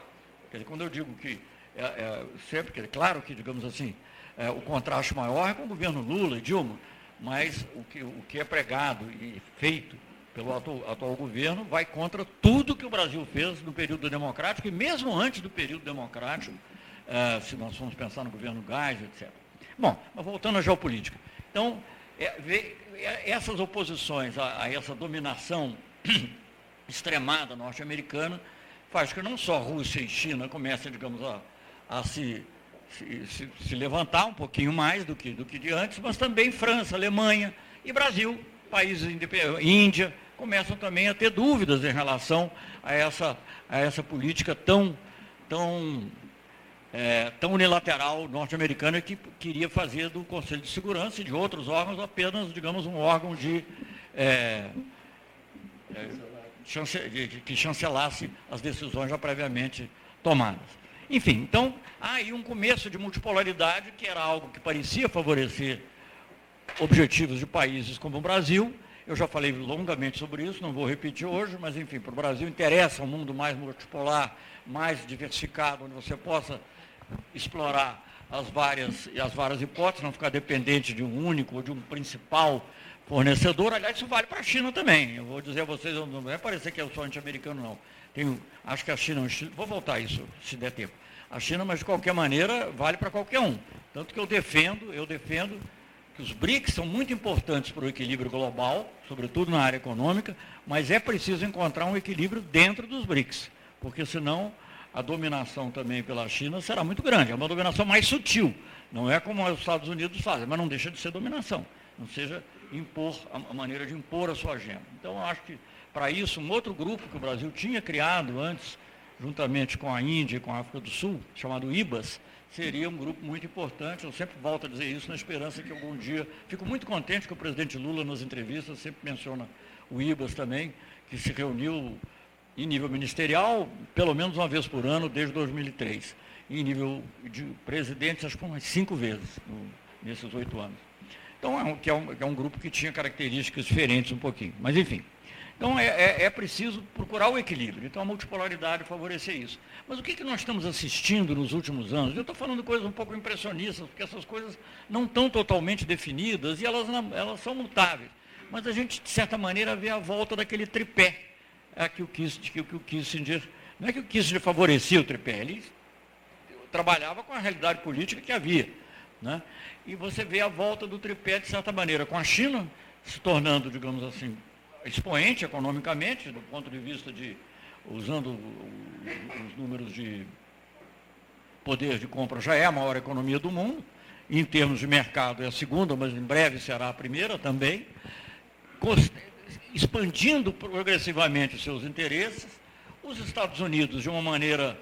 Quando eu digo que, é, é, sempre, é claro que, digamos assim, é, o contraste maior é com o governo Lula e Dilma, mas o que, o que é pregado e feito pelo atual, atual, governo, vai contra tudo que o Brasil fez no período democrático e mesmo antes do período democrático, eh, se nós formos pensar no governo Gás, etc. Bom, mas voltando à geopolítica. Então, é, é, essas oposições a, a, essa dominação extremada norte-americana faz que não só Rússia e China comecem, digamos, a, a se, se, se, se, levantar um pouquinho mais do que, do que de antes, mas também França, Alemanha e Brasil, países Índia, começam também a ter dúvidas em relação a essa, a essa política tão, tão, é, tão unilateral norte-americana que queria fazer do Conselho de Segurança e de outros órgãos apenas, digamos, um órgão de, é, é, que chancelasse as decisões já previamente tomadas. Enfim, então, há aí um começo de multipolaridade, que era algo que parecia favorecer objetivos de países como o Brasil, eu já falei longamente sobre isso, não vou repetir hoje, mas enfim, para o Brasil interessa um mundo mais multipolar, mais diversificado, onde você possa explorar as várias, as várias hipóteses, não ficar dependente de um único ou de um principal fornecedor. Aliás, isso vale para a China também. Eu vou dizer a vocês, não vai parecer que eu sou anti-americano, não. Tenho, acho que a China, vou voltar a isso, se der tempo. A China, mas de qualquer maneira, vale para qualquer um. Tanto que eu defendo, eu defendo que os BRICS são muito importantes para o equilíbrio global, sobretudo na área econômica, mas é preciso encontrar um equilíbrio dentro dos BRICS, porque senão a dominação também pela China será muito grande. É uma dominação mais sutil, não é como os Estados Unidos fazem, mas não deixa de ser dominação, não seja impor a maneira de impor a sua agenda. Então, eu acho que para isso, um outro grupo que o Brasil tinha criado antes, juntamente com a Índia e com a África do Sul, chamado IBAS, seria um grupo muito importante. Eu sempre volto a dizer isso na esperança que algum dia. Fico muito contente que o presidente Lula, nas entrevistas, sempre menciona o IBAS também, que se reuniu em nível ministerial, pelo menos uma vez por ano, desde 2003. Em nível de presidente, acho que umas cinco vezes no, nesses oito anos. Então, é um, que é, um, é um grupo que tinha características diferentes um pouquinho. Mas, enfim. Então é, é, é, preciso procurar o equilíbrio. Então a multipolaridade favorecer isso. Mas o que, que nós estamos assistindo nos últimos anos? Eu estou falando coisas um pouco impressionistas, porque essas coisas não estão totalmente definidas e elas, elas são mutáveis. Mas a gente, de certa maneira, vê a volta daquele tripé é que o Kissinger, que o Kissinger não é que o Kissinger favorecia o tripé, ele trabalhava com a realidade política que havia. Né? E você vê a volta do tripé, de certa maneira, com a China se tornando, digamos assim, expoente economicamente, do ponto de vista de, usando os números de poder de compra, já é a maior economia do mundo, em termos de mercado é a segunda, mas em breve será a primeira também, expandindo progressivamente os seus interesses, os Estados Unidos, de uma maneira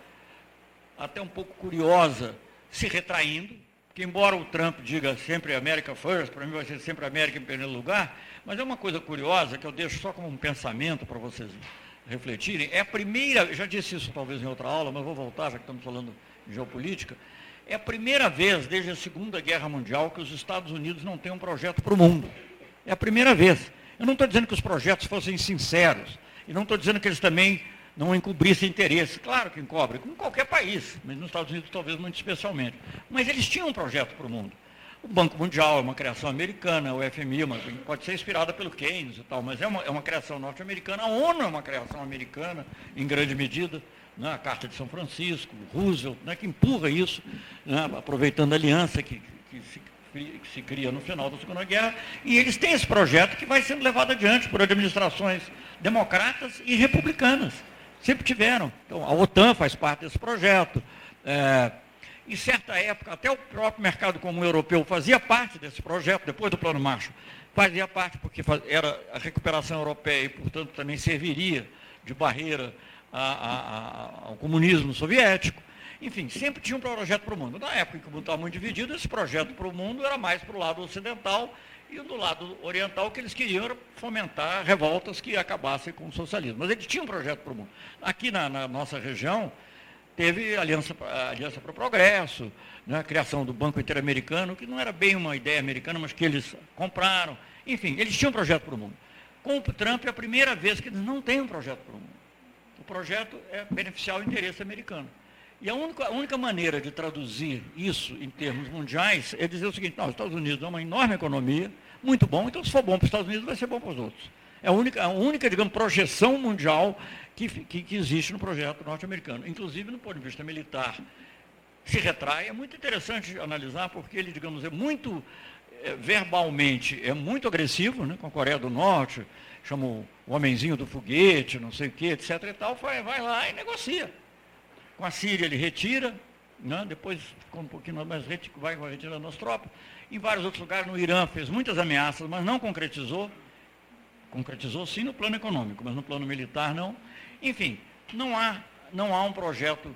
até um pouco curiosa, se retraindo, que embora o Trump diga sempre America First, para mim vai ser sempre América em primeiro lugar, mas é uma coisa curiosa que eu deixo só como um pensamento para vocês refletirem. É a primeira, já disse isso talvez em outra aula, mas vou voltar, já que estamos falando de geopolítica. É a primeira vez desde a Segunda Guerra Mundial que os Estados Unidos não têm um projeto para o mundo. É a primeira vez. Eu não estou dizendo que os projetos fossem sinceros, e não estou dizendo que eles também não encobrissem interesse. Claro que encobrem, como qualquer país, mas nos Estados Unidos talvez muito especialmente. Mas eles tinham um projeto para o mundo. O Banco Mundial é uma criação americana, o FMI uma, pode ser inspirada pelo Keynes e tal, mas é uma, é uma criação norte-americana. A ONU é uma criação americana, em grande medida. Né? A Carta de São Francisco, Roosevelt, né? que empurra isso, né? aproveitando a aliança que, que, se, que se cria no final da Segunda Guerra. E eles têm esse projeto que vai sendo levado adiante por administrações democratas e republicanas. Sempre tiveram. Então, a OTAN faz parte desse projeto. É, em certa época, até o próprio mercado comum europeu fazia parte desse projeto, depois do Plano Marshall, fazia parte porque era a recuperação europeia e, portanto, também serviria de barreira a, a, ao comunismo soviético. Enfim, sempre tinha um projeto para o mundo. Na época em que o mundo estava muito dividido, esse projeto para o mundo era mais para o lado ocidental e do lado oriental o que eles queriam era fomentar revoltas que acabassem com o socialismo. Mas eles tinham um projeto para o mundo. Aqui na, na nossa região, teve a Aliança, Aliança para o Progresso, né, a criação do Banco Interamericano, que não era bem uma ideia americana, mas que eles compraram. Enfim, eles tinham um projeto para o mundo. Com o Trump é a primeira vez que eles não têm um projeto para o mundo. O projeto é beneficiar o interesse americano. E a única, a única, maneira de traduzir isso em termos mundiais é dizer o seguinte, não, os Estados Unidos é uma enorme economia, muito bom, então se for bom para os Estados Unidos, vai ser bom para os outros. É a única, a única digamos, projeção mundial que, que, que existe no projeto norte-americano. Inclusive, no ponto de vista militar, se retrai. É muito interessante analisar, porque ele, digamos, é muito, é, verbalmente, é muito agressivo né, com a Coreia do Norte, chama o homenzinho do foguete, não sei o quê, etc. e tal, vai, vai lá e negocia. Com a Síria ele retira, né, depois ficou um pouquinho mais vai retirando as tropas. Em vários outros lugares, no Irã, fez muitas ameaças, mas não concretizou. Concretizou sim no plano econômico, mas no plano militar não. Enfim, não há, não há um projeto,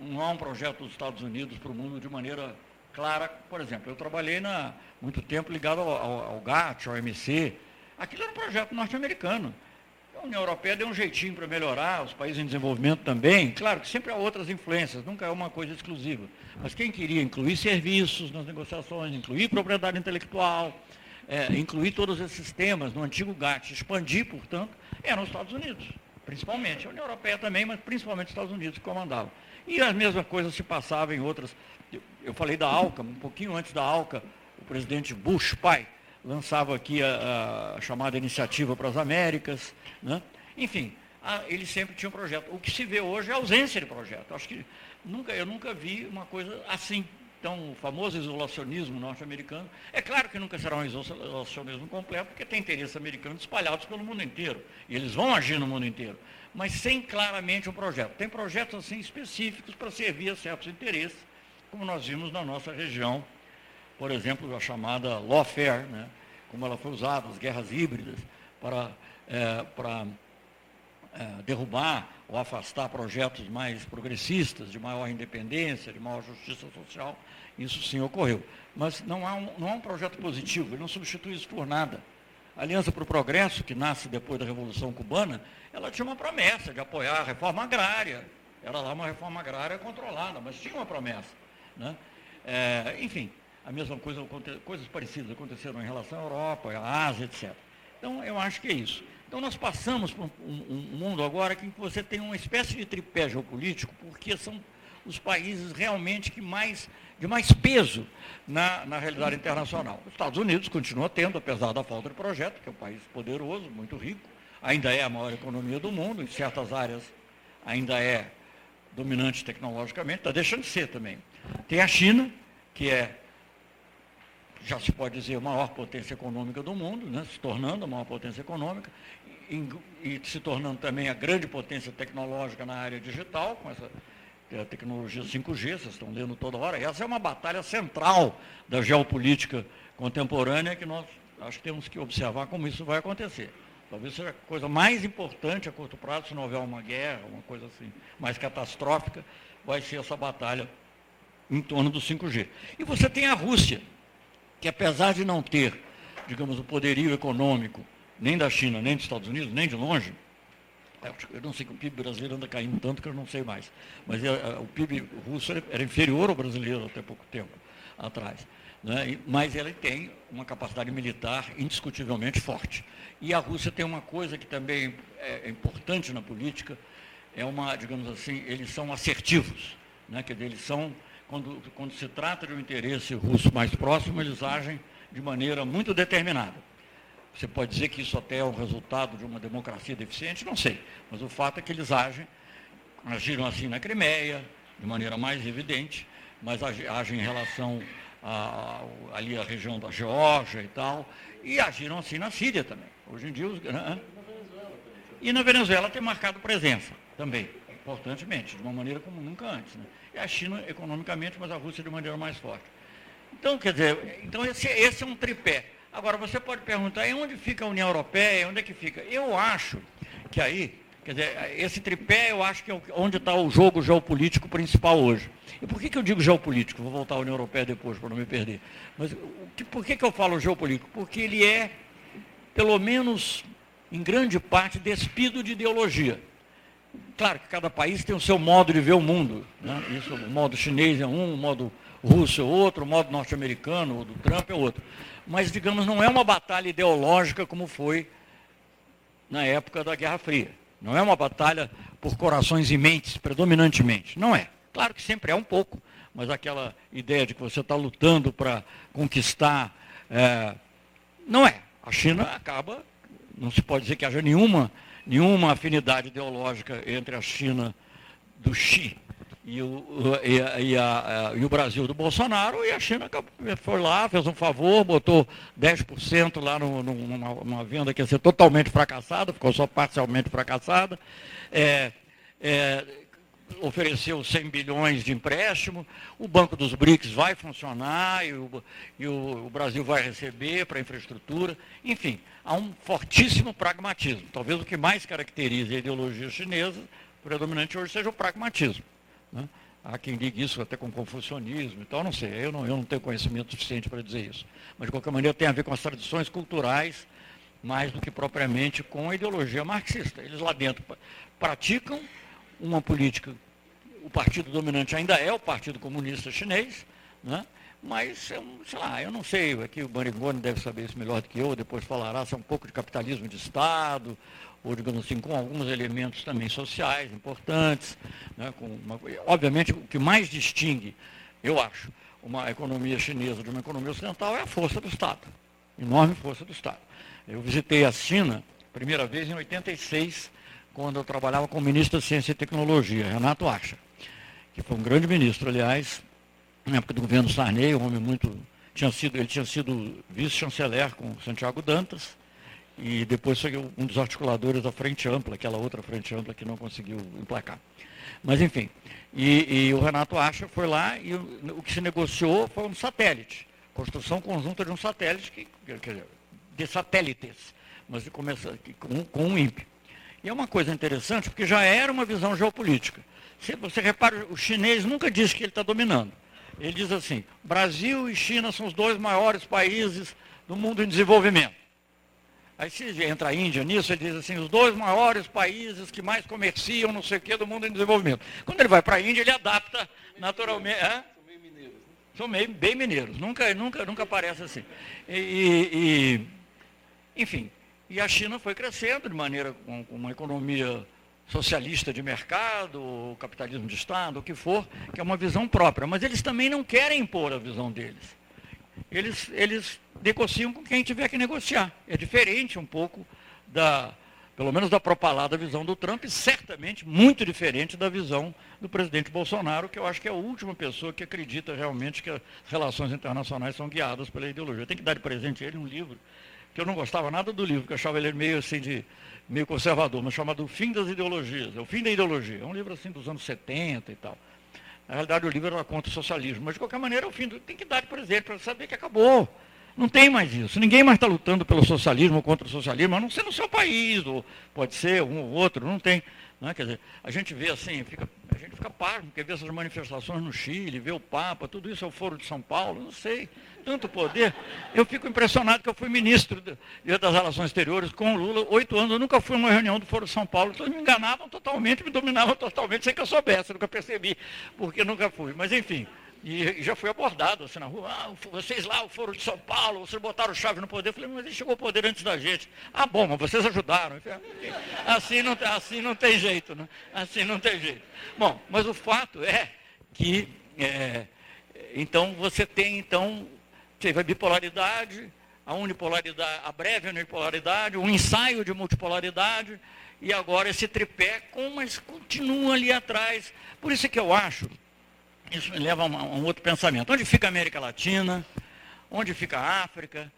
não há um projeto dos Estados Unidos para o mundo de maneira clara. Por exemplo, eu trabalhei há muito tempo ligado ao, ao, ao GATT, ao OMC. Aquilo era um projeto norte-americano. A União Europeia deu um jeitinho para melhorar, os países em desenvolvimento também. Claro que sempre há outras influências, nunca é uma coisa exclusiva. Mas quem queria incluir serviços nas negociações, incluir propriedade intelectual, é, incluir todos esses temas no antigo GATT, expandir, portanto, eram os Estados Unidos, principalmente. A União Europeia também, mas principalmente os Estados Unidos que comandavam. E a mesma coisa se passava em outras. Eu falei da ALCA, um pouquinho antes da ALCA, o presidente Bush, pai, lançava aqui a, a chamada Iniciativa para as Américas. Né? Enfim, a, ele sempre tinha um projeto. O que se vê hoje é a ausência de projeto. Acho que nunca, eu nunca vi uma coisa assim então, o famoso isolacionismo norte-americano, é claro que nunca será um isolacionismo completo, porque tem interesses americanos espalhados pelo mundo inteiro, e eles vão agir no mundo inteiro, mas sem claramente um projeto. Tem projetos assim específicos para servir a certos interesses, como nós vimos na nossa região, por exemplo, a chamada lawfare, né, como ela foi usada, as guerras híbridas, para, é, para é, derrubar ou afastar projetos mais progressistas, de maior independência, de maior justiça social, isso sim ocorreu. Mas não há um, não há um projeto positivo, ele não substitui isso por nada. A Aliança para o Progresso, que nasce depois da Revolução Cubana, ela tinha uma promessa de apoiar a reforma agrária. Era lá uma reforma agrária controlada, mas tinha uma promessa. Né? É, enfim, a mesma coisa, coisas parecidas aconteceram em relação à Europa, à Ásia, etc. Então, eu acho que é isso. Então, nós passamos por um, um mundo agora que você tem uma espécie de tripé geopolítico, porque são os países realmente que mais, de mais peso na, na realidade internacional. Os Estados Unidos continua tendo, apesar da falta de projeto, que é um país poderoso, muito rico, ainda é a maior economia do mundo, em certas áreas ainda é dominante tecnologicamente, está deixando de ser também. Tem a China, que é, já se pode dizer, a maior potência econômica do mundo, né, se tornando a maior potência econômica, e, se tornando também a grande potência tecnológica na área digital, com essa a tecnologia 5G, vocês estão lendo toda hora. Essa é uma batalha central da geopolítica contemporânea que nós acho que temos que observar como isso vai acontecer. Talvez seja a coisa mais importante a curto prazo, se não houver uma guerra, uma coisa assim mais catastrófica, vai ser essa batalha em torno do 5G. E você tem a Rússia, que apesar de não ter, digamos, o poderio econômico nem da China, nem dos Estados Unidos, nem de longe, eu não sei que o PIB brasileiro anda caindo tanto que eu não sei mais. Mas é, é, o PIB russo era inferior ao brasileiro até pouco tempo atrás. Né? Mas ele tem uma capacidade militar indiscutivelmente forte. E a Rússia tem uma coisa que também é importante na política, é uma, digamos assim, eles são assertivos. Né? Quer dizer, eles são, quando, quando se trata de um interesse russo mais próximo, eles agem de maneira muito determinada. Você pode dizer que isso até é um resultado de uma democracia deficiente? Não sei. Mas o fato é que eles agem, agiram assim na Crimeia, de maneira mais evidente, mas agem em relação ali à região da Geórgia e tal, e agiram assim na Síria também. Hoje em dia os. E na Venezuela tem marcado presença também, importantemente, de uma maneira como nunca antes. Né? E a China economicamente, mas a Rússia de maneira mais forte. Então, quer dizer, então esse, esse é um tripé. Agora, você pode perguntar, e onde fica a União Europeia? Onde é que fica? Eu acho que aí, quer dizer, esse tripé, eu acho que é onde está o jogo geopolítico principal hoje. E por que, que eu digo geopolítico? Vou voltar à União Europeia depois, para não me perder. Mas por que, que eu falo geopolítico? Porque ele é, pelo menos em grande parte, despido de ideologia. Claro que cada país tem o seu modo de ver o mundo. Né? Isso, o modo chinês é um, o modo russo é outro, o modo norte-americano, o do Trump é outro mas, digamos, não é uma batalha ideológica como foi na época da Guerra Fria. Não é uma batalha por corações e mentes, predominantemente. Não é. Claro que sempre é um pouco, mas aquela ideia de que você está lutando para conquistar. É, não é. A China acaba, não se pode dizer que haja nenhuma, nenhuma afinidade ideológica entre a China do Xi e o, e, a, e, a, e o Brasil do Bolsonaro, e a China foi lá, fez um favor, botou 10% lá no, numa, numa, venda que ia ser totalmente fracassada, ficou só parcialmente fracassada, é, é, ofereceu 100 bilhões de empréstimo, o Banco dos BRICS vai funcionar e o, e o, o Brasil vai receber para infraestrutura, enfim, há um fortíssimo pragmatismo. Talvez o que mais caracterize a ideologia chinesa, predominante hoje, seja o pragmatismo. Né? Há quem diga isso até com confucionismo e tal, não sei, eu não, eu não tenho conhecimento suficiente para dizer isso. Mas, de qualquer maneira, tem a ver com as tradições culturais, mais do que propriamente com a ideologia marxista. Eles lá dentro praticam uma política, o partido dominante ainda é o Partido Comunista Chinês, né? mas, sei lá, eu não sei, aqui o Barigoni deve saber isso melhor do que eu, depois falará se é um pouco de capitalismo de Estado, ou digamos assim, com alguns elementos também sociais importantes. Né, uma, obviamente, o que mais distingue, eu acho, uma economia chinesa de uma economia ocidental é a força do Estado, enorme força do Estado. Eu visitei a China, primeira vez em 86, quando eu trabalhava com o ministro da Ciência e Tecnologia, Renato Acha, que foi um grande ministro, aliás, na época do governo Sarney, um homem muito. Tinha sido, ele tinha sido vice-chanceler com Santiago Dantas, e depois foi um dos articuladores da Frente Ampla, aquela outra Frente Ampla que não conseguiu emplacar. Mas, enfim, e, e o Renato Acha foi lá e o, o, que se negociou foi um satélite, construção conjunta de um satélite, que, dizer, de satélites, mas começa, com, com um INPE. E é uma coisa interessante, porque já era uma visão geopolítica. Você, você repara, o chinês nunca diz que ele está dominando. Ele diz assim, Brasil e China são os dois maiores países do mundo em desenvolvimento. Aí se entra a Índia nisso, ele diz assim, os dois maiores países que mais comerciam, não sei o quê, do mundo em desenvolvimento. Quando ele vai para a Índia, ele adapta naturalmente. São meio mineiros. São meio, bem mineiros, nunca, nunca, nunca aparece assim. E, e, enfim, E a China foi crescendo de maneira com, com uma economia socialista de mercado, capitalismo de Estado, o que for, que é uma visão própria. Mas eles também não querem impor a visão deles. Eles, eles negociam com quem tiver que negociar. É diferente um pouco da, pelo menos da propalada visão do Trump, e certamente muito diferente da visão do presidente Bolsonaro, que eu acho que é a última pessoa que acredita realmente que as relações internacionais são guiadas pela ideologia. Tem que dar de presente a ele um livro, que eu não gostava nada do livro, que eu achava ele meio assim de meio conservador, mas chamado O Fim das Ideologias, é o fim da ideologia. É um livro assim dos anos 70 e tal. Na realidade o livro era contra o socialismo, mas de qualquer maneira o fim do... tem que dar de presente para saber que acabou. Não tem mais isso. Ninguém mais está lutando pelo socialismo ou contra o socialismo, a não ser no seu país, ou pode ser um ou outro, não tem. Não é? Quer dizer, a gente vê assim, fica, a gente fica pasmo, porque vê essas manifestações no Chile, vê o Papa, tudo isso é o Foro de São Paulo, não sei, tanto poder. Eu fico impressionado que eu fui ministro de, das Relações Exteriores com o Lula, oito anos, eu nunca fui uma reunião do Foro São Paulo, então me enganavam totalmente, me dominavam totalmente, sem que eu soubesse, nunca percebi, porque nunca fui. Mas enfim. E já fui abordado assim na rua, ah, vocês lá foram de São Paulo, vocês botaram chave no poder. Eu falei, mas ele chegou ao poder antes da gente. Ah, bom, mas vocês ajudaram. Ah, assim não, assim não tem jeito, né? Assim não tem jeito. Bom, mas o fato é que, é, então, você tem, então, teve a bipolaridade, a unipolaridade, a breve unipolaridade, um ensaio de multipolaridade, e agora esse tripé, mas continua ali atrás. Por isso que eu acho isso me leva a, um outro pensamento. Onde fica a América Latina? Onde fica a África?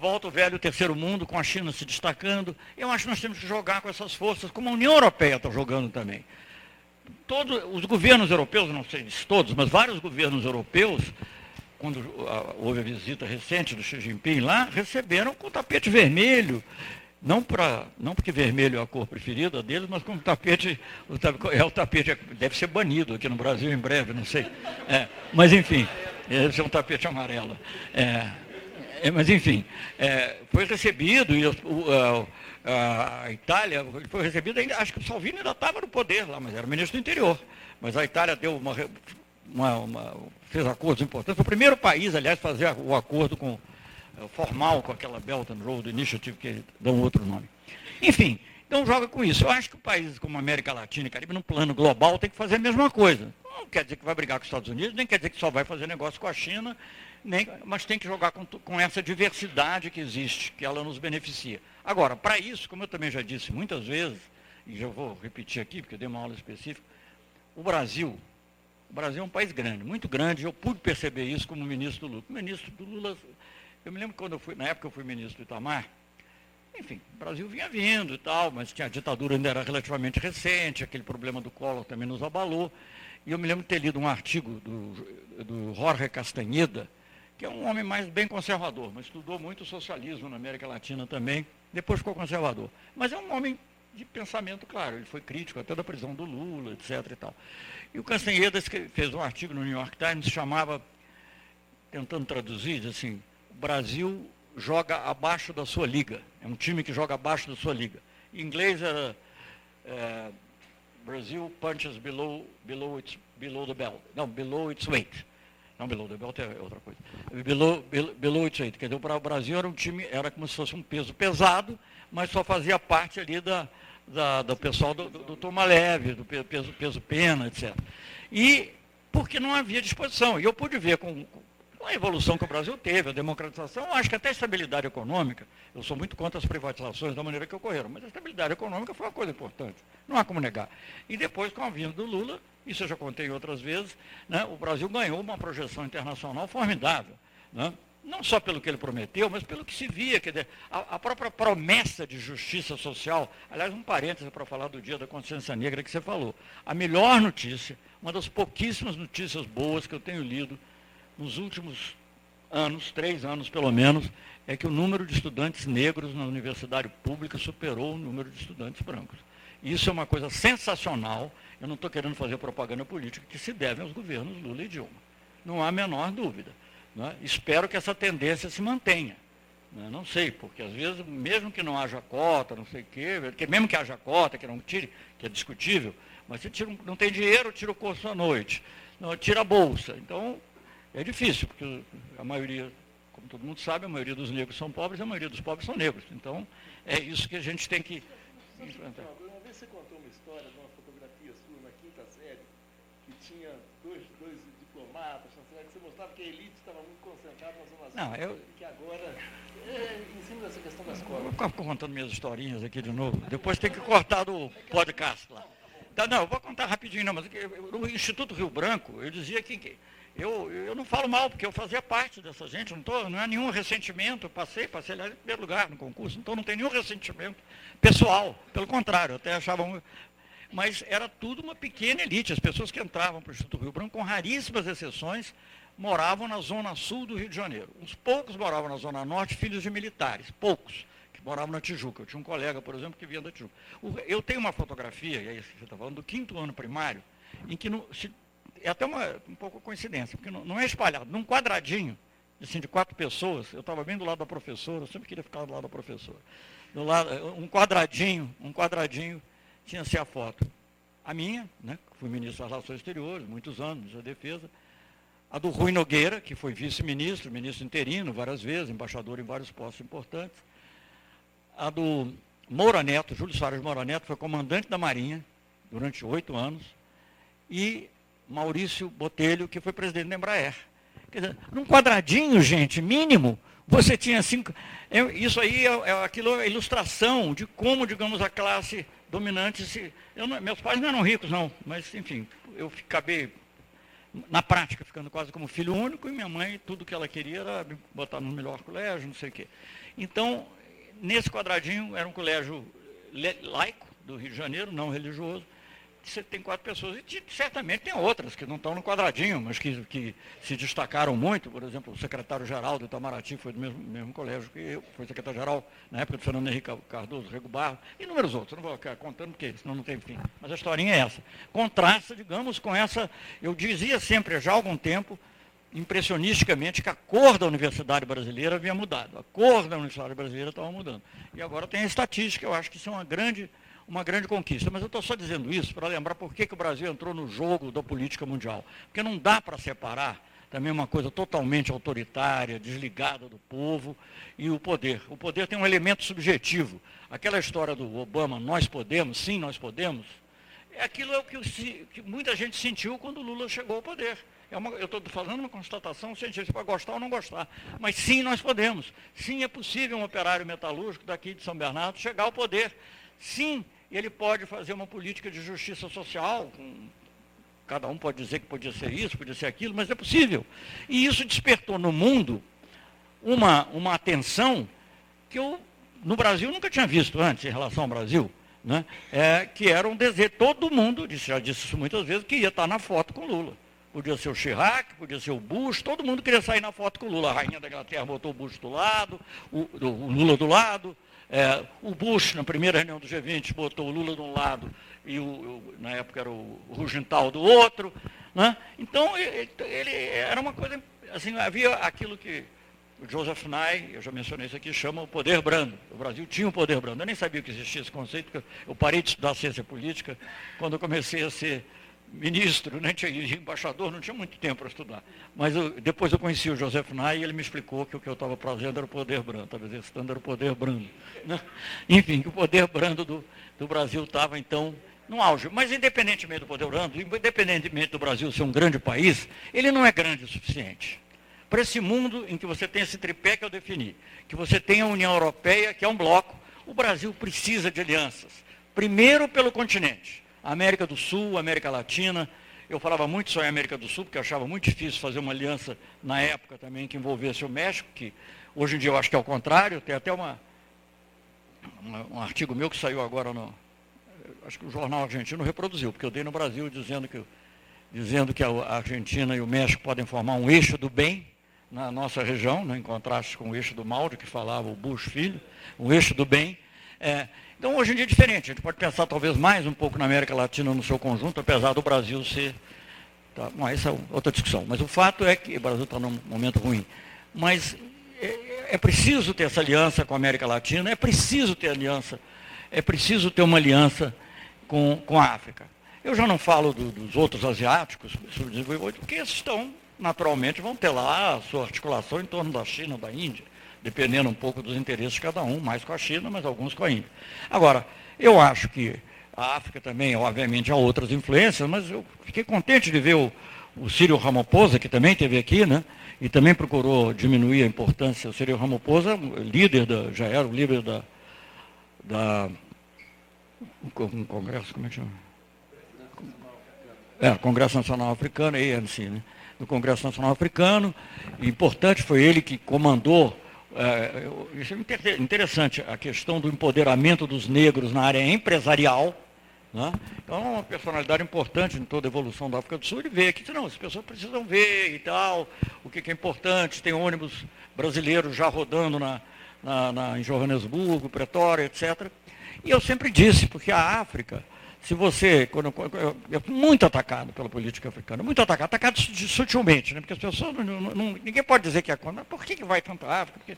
Volta o velho terceiro mundo, com a China se destacando. Eu acho que nós temos que jogar com essas forças, como a União Europeia está jogando também. Todos os governos europeus, não sei se todos, mas vários governos europeus, quando houve a visita recente do Xi Jinping lá, receberam com tapete vermelho, não, pra, não porque vermelho é a cor preferida deles, mas como tapete, o tapete, é o tapete, deve ser banido aqui no Brasil em breve, não sei. É, mas enfim, deve ser um tapete amarelo. É, é, mas enfim, é, foi recebido, e o, a, a, Itália foi recebida, ainda, acho que o Salvini ainda estava no poder lá, mas era ministro do interior. Mas a Itália deu uma, uma, uma fez acordos importantes. Foi o primeiro país, aliás, a fazer o acordo com é formal com aquela Belt and Road Initiative, que dão outro nome. Enfim, então joga com isso. Eu acho que países como América Latina e Caribe, no plano global, tem que fazer a mesma coisa. Não quer dizer que vai brigar com os Estados Unidos, nem quer dizer que só vai fazer negócio com a China, nem, mas tem que jogar com, com essa diversidade que existe, que ela nos beneficia. Agora, para isso, como eu também já disse muitas vezes, e já vou repetir aqui, porque eu dei uma aula específica, o Brasil, o Brasil é um país grande, muito grande, eu pude perceber isso como ministro do Lula. O ministro do Lula eu me lembro quando eu fui, na época eu fui ministro do Itamar, enfim, o Brasil vinha vindo e tal, mas tinha, a ditadura ainda era relativamente recente, aquele problema do Collor também nos abalou. E eu me lembro de ter lido um artigo do, do Jorge Castanheda, que é um homem mais bem conservador, mas estudou muito socialismo na América Latina também, depois ficou conservador. Mas é um homem de pensamento claro, ele foi crítico até da prisão do Lula, etc. E, tal. E o Castanheda fez um artigo no New York Times, chamava, tentando traduzir, assim, o Brasil joga abaixo da sua liga. É um time que joga abaixo da sua liga. Em inglês era é, Brasil punches below, below, its, below the belt. Não, below its weight. Não, below the belt é outra coisa. Below, below, below its weight. Quer dizer, o Brasil era um time, era como se fosse um peso pesado, mas só fazia parte ali da, da do pessoal do, do, do toma leve, do peso, peso pena, etc. E porque não havia disposição. E eu pude ver com, com a evolução que o Brasil teve, a democratização, acho que até a estabilidade econômica, eu sou muito contra as privatizações da maneira que ocorreram, mas a estabilidade econômica foi uma coisa importante, não há como negar. E depois, com a vinda do Lula, isso eu já contei outras vezes, né, o Brasil ganhou uma projeção internacional formidável. Né, não só pelo que ele prometeu, mas pelo que se via, quer dizer, a, a própria promessa de justiça social. Aliás, um parêntese para falar do dia da consciência negra que você falou. A melhor notícia, uma das pouquíssimas notícias boas que eu tenho lido nos últimos anos, três anos pelo menos, é que o número de estudantes negros na universidade pública superou o número de estudantes brancos. Isso é uma coisa sensacional, eu não estou querendo fazer propaganda política, que se deve aos governos Lula e Dilma. Não há a menor dúvida. Né? Espero que essa tendência se mantenha. Né? Não sei, porque às vezes, mesmo que não haja cota, não sei o quê, que mesmo que haja cota, que não tire, que é discutível, mas se tira, não tem dinheiro, tira o curso à noite, não, tira a bolsa. Então, é difícil, porque a maioria como todo mundo sabe, a maioria dos negros são pobres, a maioria dos pobres são negros. Então, é isso que a gente tem que enfrentar. Uma vez você contou uma história de uma fotografia sua na quinta série, que tinha dois, dois diplomatas, que você mostrava que a elite estava muito concentrada na Zona Sul. Não, eu... Que agora, é, em cima dessa questão das. Eu vou contando minhas historinhas aqui de novo. Depois tem que cortar do podcast lá. Tá, não, eu vou contar rapidinho, não, mas o Instituto Rio Branco, eu dizia que eu, eu não falo mal, porque eu fazia parte dessa gente, não, tô, não é nenhum ressentimento, passei, passei lá em primeiro lugar no concurso, então não tem nenhum ressentimento pessoal, pelo contrário, até achavam. Mas era tudo uma pequena elite, as pessoas que entravam para o Instituto Rio Branco, com raríssimas exceções, moravam na zona sul do Rio de Janeiro. Uns poucos moravam na zona norte, filhos de militares, poucos moravam na Tijuca. Eu tinha um colega, por exemplo, que vinha da Tijuca. Eu tenho uma fotografia, e aí você está falando, do quinto ano primário, em que no, se, é até uma, um pouco coincidência, porque não, não é espalhado, num quadradinho, assim, de quatro pessoas, eu estava bem do lado da professora, eu sempre queria ficar do lado da professora. Do lado, um quadradinho, um quadradinho, tinha-se a foto. A minha, né, que fui ministro das Relações Exteriores, muitos anos, da Defesa, a do Rui Nogueira, que foi vice-ministro, ministro interino várias vezes, embaixador em vários postos importantes, a do Moura Neto, Júlio Soares Moura Neto, foi comandante da Marinha durante oito anos, e Maurício Botelho, que foi presidente da Embraer. Quer dizer, num quadradinho, gente, mínimo, você tinha cinco. isso aí é, é aquilo, é ilustração de como, digamos, a classe dominante se. Não, meus pais não eram ricos, não, mas, enfim, eu acabei, na prática, ficando quase como filho único, e minha mãe, tudo que ela queria era me botar no melhor colégio, não sei o quê. Então, nesse quadradinho era um colégio laico do Rio de Janeiro, não religioso. Você tem quatro pessoas, e certamente tem outras que não estão no quadradinho, mas que, que se destacaram muito. Por exemplo, o secretário-geral do Itamaraty foi do mesmo, mesmo colégio que eu, foi secretário-geral na época do Fernando Henrique Cardoso, Rego Barro, e inúmeros outros. Não vou ficar contando, porque senão não tem fim. Mas a historinha é essa. Contrasta, digamos, com essa. Eu dizia sempre, já há algum tempo, impressionisticamente que a cor da universidade brasileira havia mudado. A cor da universidade brasileira estava mudando. E agora tem a estatística, eu acho que isso é uma grande, uma grande conquista. Mas eu estou só dizendo isso para lembrar por que, que o Brasil entrou no jogo da política mundial. Porque não dá para separar também uma coisa totalmente autoritária, desligada do povo, e o poder. O poder tem um elemento subjetivo. Aquela história do Obama, nós podemos, sim, nós podemos, é aquilo é o que, que muita gente sentiu quando Lula chegou ao poder. É uma, eu estou falando uma constatação científica, pode gostar ou não gostar. Mas sim, nós podemos. Sim, é possível um operário metalúrgico daqui de São Bernardo chegar ao poder. Sim, ele pode fazer uma política de justiça social. Com, cada um pode dizer que podia ser isso, podia ser aquilo, mas é possível. E isso despertou no mundo uma, uma atenção que eu, no Brasil, nunca tinha visto antes em relação ao Brasil. Né? É, que era um desejo, todo mundo, já disse isso muitas vezes, que ia estar na foto com Lula. Podia ser o Chirac, podia ser o Bush, todo mundo queria sair na foto com o Lula. A rainha da Inglaterra botou o Bush do lado, o, o Lula do lado. É, o Bush, na primeira reunião do G20, botou o Lula de um lado e, o, na época, era o Rugental do outro. Né? Então, ele, ele, era uma coisa, assim, havia aquilo que o Joseph Nye, eu já mencionei isso aqui, chama o poder brando. O Brasil tinha um poder brando. Eu nem sabia que existia esse conceito, eu parei de estudar ciência política quando eu comecei a ser ministro, né, tinha, embaixador, não tinha muito tempo para estudar. Mas eu, depois eu conheci o José Nai e ele me explicou que o que eu estava fazendo era o poder brando, talvez estando era o poder brando. Né? Enfim, que o poder brando do, do Brasil estava, então, no auge. Mas independentemente do poder brando, independentemente do Brasil ser um grande país, ele não é grande o suficiente. Para esse mundo em que você tem esse tripé que eu defini, que você tem a União Europeia, que é um bloco, o Brasil precisa de alianças. Primeiro pelo continente América do Sul, América Latina. Eu falava muito só em América do Sul, porque eu achava muito difícil fazer uma aliança na época também que envolvesse o México, que hoje em dia eu acho que é o contrário. Tem até uma, uma, um artigo meu que saiu agora no. Acho que o jornal argentino reproduziu, porque eu dei no Brasil dizendo que, dizendo que a Argentina e o México podem formar um eixo do bem na nossa região, né, em contraste com o eixo do mal, de que falava o Bush filho, um eixo do bem. É, então, hoje em dia é diferente. A gente pode pensar talvez mais um pouco na América Latina no seu conjunto, apesar do Brasil ser. Tá, bom, essa é outra discussão. Mas o fato é que o Brasil está num momento ruim. Mas é, é, preciso ter essa aliança com a América Latina, é preciso ter aliança, é preciso ter uma aliança com, com a África. Eu já não falo do, dos outros asiáticos porque esses estão naturalmente vão ter lá a sua articulação em torno da China, da Índia, dependendo um pouco dos interesses de cada um, mais com a China, mas alguns com a Índia. Agora, eu acho que a África também, obviamente, há outras influências, mas eu fiquei contente de ver o, o Círio Ramaphosa, que também esteve aqui, né? E também procurou diminuir a importância. O Círio Ramaphosa, líder da, já era o líder da, da um congresso, como é que chama? É, Congresso Nacional Africano, ANC, né? Do Congresso Nacional Africano. Importante foi ele que comandou é, é interessante, a questão do empoderamento dos negros na área empresarial. Né? Então, é uma personalidade importante em toda a evolução da África do Sul, ele vê que não, as pessoas precisam ver e tal, o que, que é importante, tem ônibus brasileiros já rodando na, na, na, em Johannesburgo, Pretória, etc. E eu sempre disse, porque a África, se você, quando, muito atacado pela política africana, muito atacado, atacado sutilmente, né? porque as pessoas, não, não, ninguém pode dizer que é contra, por que, que vai tanto a África? Porque,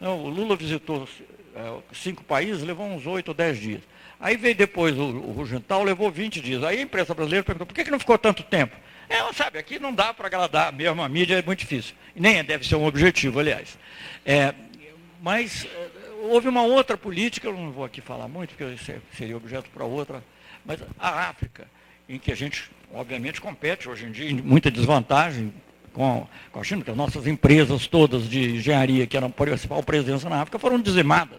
não, o Lula visitou é, cinco países, levou uns oito ou dez dias. Aí veio depois o, o Rugental, levou 20 dias. Aí a imprensa brasileira perguntou, por que, que não ficou tanto tempo? É, sabe, aqui não dá para agradar mesmo a mídia, é muito difícil. Nem deve ser um objetivo, aliás. É, mas é, houve uma outra política, eu não vou aqui falar muito, porque seria objeto para outra mas a África, em que a gente, obviamente, compete hoje em dia em muita desvantagem com, com a China, porque as nossas empresas todas de engenharia, que eram principal presença na África, foram dizimadas.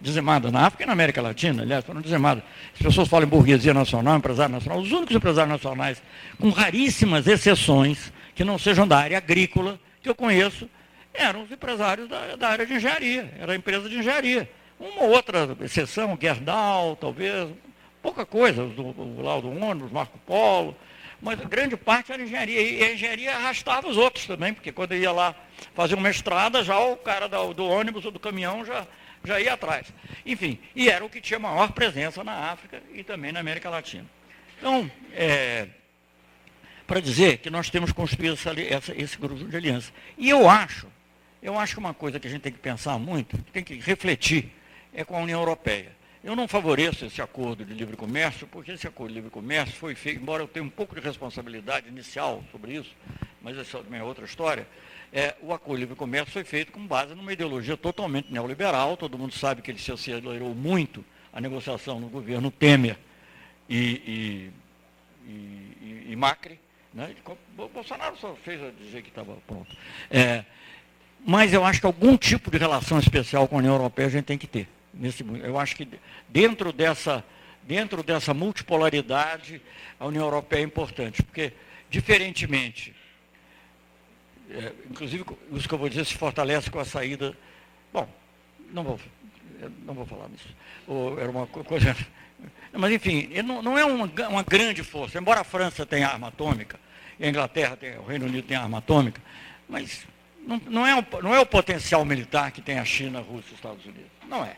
Dizimadas na África e na América Latina, aliás, foram dizimadas. As pessoas falam em burguesia nacional, empresário nacional. Os únicos empresários nacionais, com raríssimas exceções, que não sejam da área agrícola, que eu conheço, eram os empresários da, da área de engenharia, era a empresa de engenharia. Uma outra exceção, Gerdau, talvez, pouca coisa, do, do, lá ônibus, Marco Polo, mas grande parte era engenharia. E a engenharia arrastava os outros também, porque quando ia lá fazer uma estrada, já o cara do, do ônibus ou do caminhão já, já ia atrás. Enfim, e era o que tinha maior presença na África e também na América Latina. Então, é, para dizer que nós temos construído essa, essa, esse grupo de aliança. E eu acho, eu acho que uma coisa que a gente tem que pensar muito, tem que refletir, é com a União Europeia. Eu não favoreço esse acordo de livre comércio, porque esse acordo de livre comércio foi feito, embora eu tenha um pouco de responsabilidade inicial sobre isso, mas essa também é outra história, é, o acordo de livre comércio foi feito com base numa ideologia totalmente neoliberal, todo mundo sabe que ele se acelerou muito a negociação no governo Temer e, e, e, e Macri, né? Bolsonaro só fez a dizer que estava pronto. É, mas eu acho que algum tipo de relação especial com a União Europeia a gente tem que ter. Nesse, eu acho que dentro dessa, dentro dessa multipolaridade, a União Europeia é importante, porque, diferentemente, é, inclusive isso que eu vou dizer se fortalece com a saída. Bom, não vou, não vou falar nisso. Ou, era uma coisa. Mas, enfim, não, não é uma, uma, grande força, embora a França tenha arma atômica, a Inglaterra, tenha, o Reino Unido tenha arma atômica, mas não, não, é, não é o potencial militar que tem a China, a Rússia e os Estados Unidos. Não é.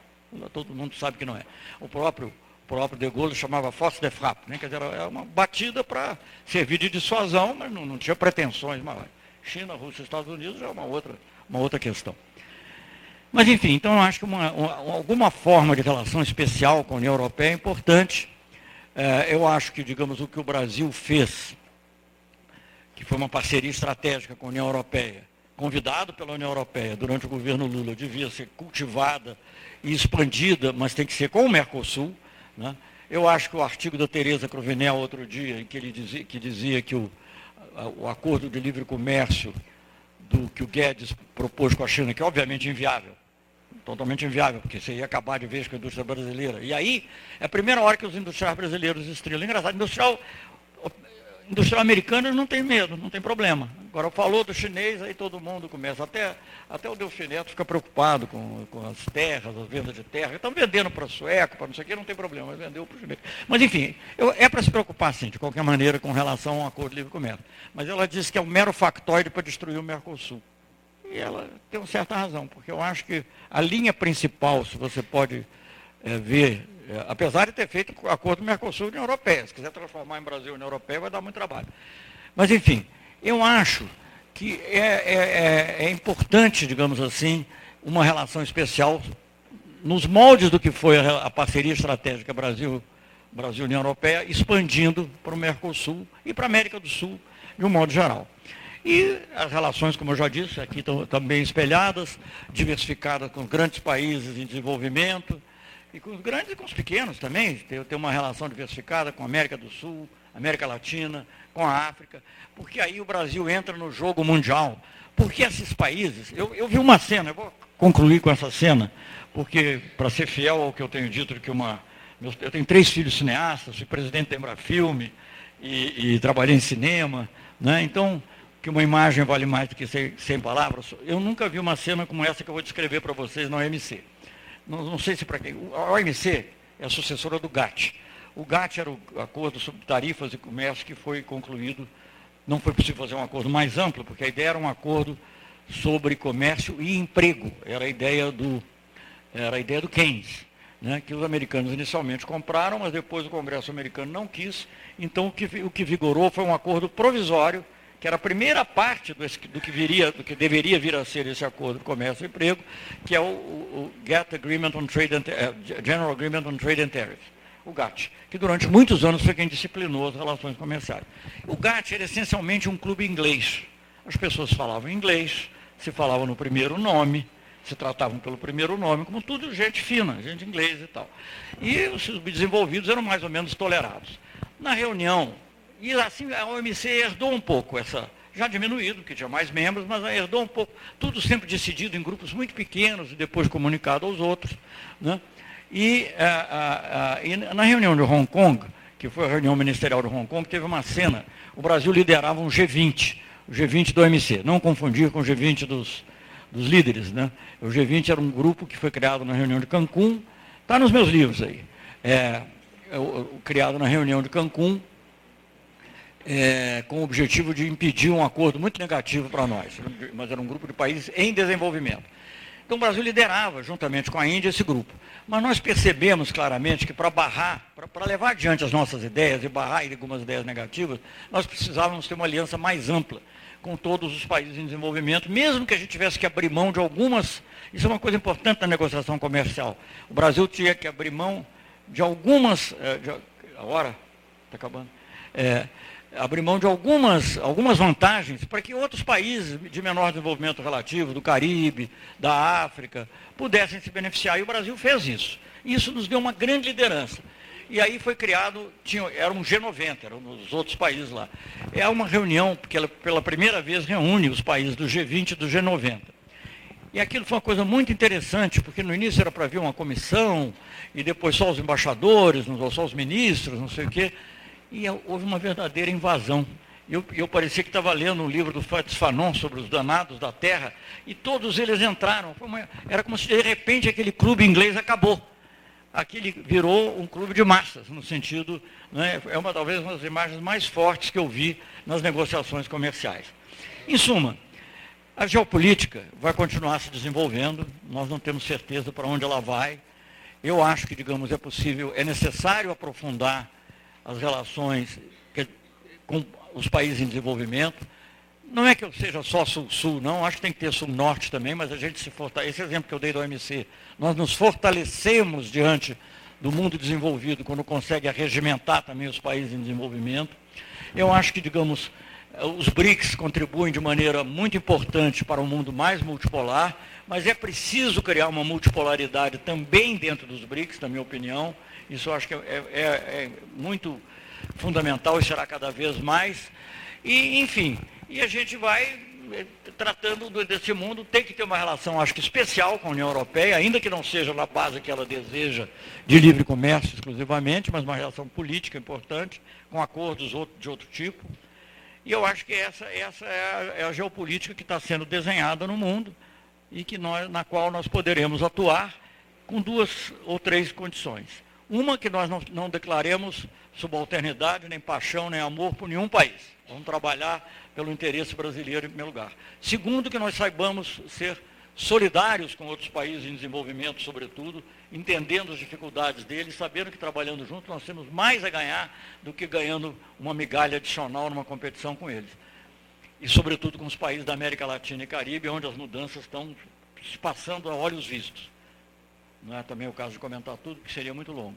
Todo mundo sabe que não é. O próprio, o próprio De Gaulle chamava force de frappe, né? quer dizer, era uma batida para servir de dissuasão, mas não, não tinha pretensões maiores. China, Rússia Estados Unidos é uma outra, uma outra questão. Mas, enfim, então eu acho que uma, uma, alguma forma de relação especial com a União Europeia é importante. É, eu acho que, digamos, o que o Brasil fez, que foi uma parceria estratégica com a União Europeia, convidado pela União Europeia durante o governo Lula, devia ser cultivada e expandida, mas tem que ser com o Mercosul. Né? Eu acho que o artigo da Tereza Cruvinel, outro dia, em que ele dizia que, dizia que o, o acordo de livre comércio do que o Guedes propôs com a China, que é obviamente inviável, totalmente inviável, porque você ia acabar de vez com a indústria brasileira. E aí, é a primeira hora que os industriais brasileiros estrelam. Engraçado, industrial, industrial americano não tem medo, não tem problema. Agora, falou do chinês, aí todo mundo começa. Até, até o Delfim Neto fica preocupado com, com as terras, as vendas de terra. Estão vendendo para sueco, para não sei o quê, não tem problema, mas vendeu para o chinês. Mas, enfim, eu, é para se preocupar, sim, de qualquer maneira, com relação ao acordo de livre comércio. Mas ela disse que é um mero factoide para destruir o Mercosul. E ela tem uma certa razão, porque eu acho que a linha principal, se você pode é, ver é, apesar de ter feito acordo com o Mercosul e União Europeia. Se quiser transformar em Brasil e União Europeia, vai dar muito trabalho. Mas, enfim, eu acho que é, é, é, é importante, digamos assim, uma relação especial nos moldes do que foi a, a parceria estratégica Brasil, Brasil União Europeia, expandindo para o Mercosul e para a América do Sul, de um modo geral. E as relações, como eu já disse, aqui estão também espelhadas, diversificadas com grandes países em desenvolvimento, e com os grandes e com os pequenos também. Tem, tem uma relação diversificada com a América do Sul, América Latina, com a África, porque aí o Brasil entra no jogo mundial. Porque esses países, eu, eu vi uma cena, eu vou concluir com essa cena, porque, para ser fiel ao que eu tenho dito, que uma, eu tenho três filhos cineastas, fui presidente da Embrafilme e, e trabalhei em cinema, né? então, que uma imagem vale mais do que 100 palavras. Eu nunca vi uma cena como essa que eu vou descrever para vocês na OMC. Não, não sei se para quem. A OMC é a sucessora do GATT. O GATT era o acordo sobre tarifas e comércio que foi concluído. Não foi possível fazer um acordo mais amplo, porque a ideia era um acordo sobre comércio e emprego. Era a ideia do, era a ideia do Keynes, né, que os americanos inicialmente compraram, mas depois o Congresso americano não quis. Então o que, o que vigorou foi um acordo provisório, que era a primeira parte do, do, que, viria, do que deveria vir a ser esse acordo de comércio e emprego, que é o, o, o GATT Agreement on Trade and, uh, General Agreement on Trade and Tariffs o GATT, que durante muitos anos foi quem disciplinou as relações comerciais. O GATT era essencialmente um clube inglês. As pessoas falavam inglês, se falavam no primeiro nome, se tratavam pelo primeiro nome, como tudo gente fina, gente inglesa e tal. E os desenvolvidos eram mais ou menos tolerados. Na reunião, e assim a OMC herdou um pouco essa, já diminuído, porque tinha mais membros, mas herdou um pouco, tudo sempre decidido em grupos muito pequenos e depois comunicado aos outros. Né? E, a, a, a, e, na reunião de Hong Kong, que foi a reunião ministerial de Hong Kong, teve uma cena, o Brasil liderava um G20, o G20 do OMC, não confundir com o G20 dos, dos líderes. Né? O G20 era um grupo que foi criado na reunião de Cancún, está nos meus livros aí, é, é, o, criado na reunião de Cancún, é, com o objetivo de impedir um acordo muito negativo para nós, mas era um grupo de países em desenvolvimento. Então o Brasil liderava, juntamente com a Índia, esse grupo. Mas nós percebemos claramente que para barrar, para levar adiante as nossas ideias e barrar algumas ideias negativas, nós precisávamos ter uma aliança mais ampla com todos os países em desenvolvimento, mesmo que a gente tivesse que abrir mão de algumas. Isso é uma coisa importante na negociação comercial. O Brasil tinha que abrir mão de algumas. Eh, de, agora, está acabando. É, abrir mão de algumas, algumas vantagens para que outros países de menor desenvolvimento relativo, do Caribe, da África, pudessem se beneficiar. E o Brasil fez isso. Isso nos deu uma grande liderança. E aí foi criado, tinha, era um G90, eram os outros países lá. É uma reunião que ela, pela primeira vez reúne os países do G20 e do G90. E aquilo foi uma coisa muito interessante, porque no início era para vir uma comissão, e depois só os embaixadores, só os ministros, não sei o quê e houve uma verdadeira invasão. Eu, eu parecia que estava lendo um livro do Fats Fanon sobre os danados da terra, e todos eles entraram. Uma, era como se de repente aquele clube inglês acabou. Aquele virou um clube de massas, no sentido, né, é uma talvez uma das imagens mais fortes que eu vi nas negociações comerciais. Em suma, a geopolítica vai continuar se desenvolvendo, nós não temos certeza para onde ela vai. Eu acho que, digamos, é possível, é necessário aprofundar as relações com os países em desenvolvimento. Não é que eu seja só sul-sul, não, acho que tem que ter sul-norte também, mas a gente se fortalece. Esse exemplo que eu dei da OMC, nós nos fortalecemos diante do mundo desenvolvido quando consegue arregimentar também os países em desenvolvimento. Eu acho que, digamos, os BRICS contribuem de maneira muito importante para um mundo mais multipolar, mas é preciso criar uma multipolaridade também dentro dos BRICS, na minha opinião. Isso eu acho que é, é, é muito fundamental e será cada vez mais. E, enfim, e a gente vai eh, tratando desse mundo, tem que ter uma relação, acho que especial com a União Europeia, ainda que não seja na base que ela deseja de livre comércio exclusivamente, mas uma relação política importante, com acordos de outro tipo. E eu acho que essa, essa é, a, é a geopolítica que está sendo desenhada no mundo e que nós, na qual nós poderemos atuar com duas ou três condições. Uma, que nós não, não declaremos subalternidade, nem paixão, nem amor por nenhum país. Vamos trabalhar pelo interesse brasileiro em primeiro lugar. Segundo, que nós saibamos ser solidários com outros países em desenvolvimento, sobretudo, entendendo as dificuldades deles, sabendo que trabalhando juntos nós temos mais a ganhar do que ganhando uma migalha adicional numa competição com eles. E, sobretudo, com os países da América Latina e Caribe, onde as mudanças estão se passando a olhos vistos. Não é também o caso de comentar tudo, que seria muito longo.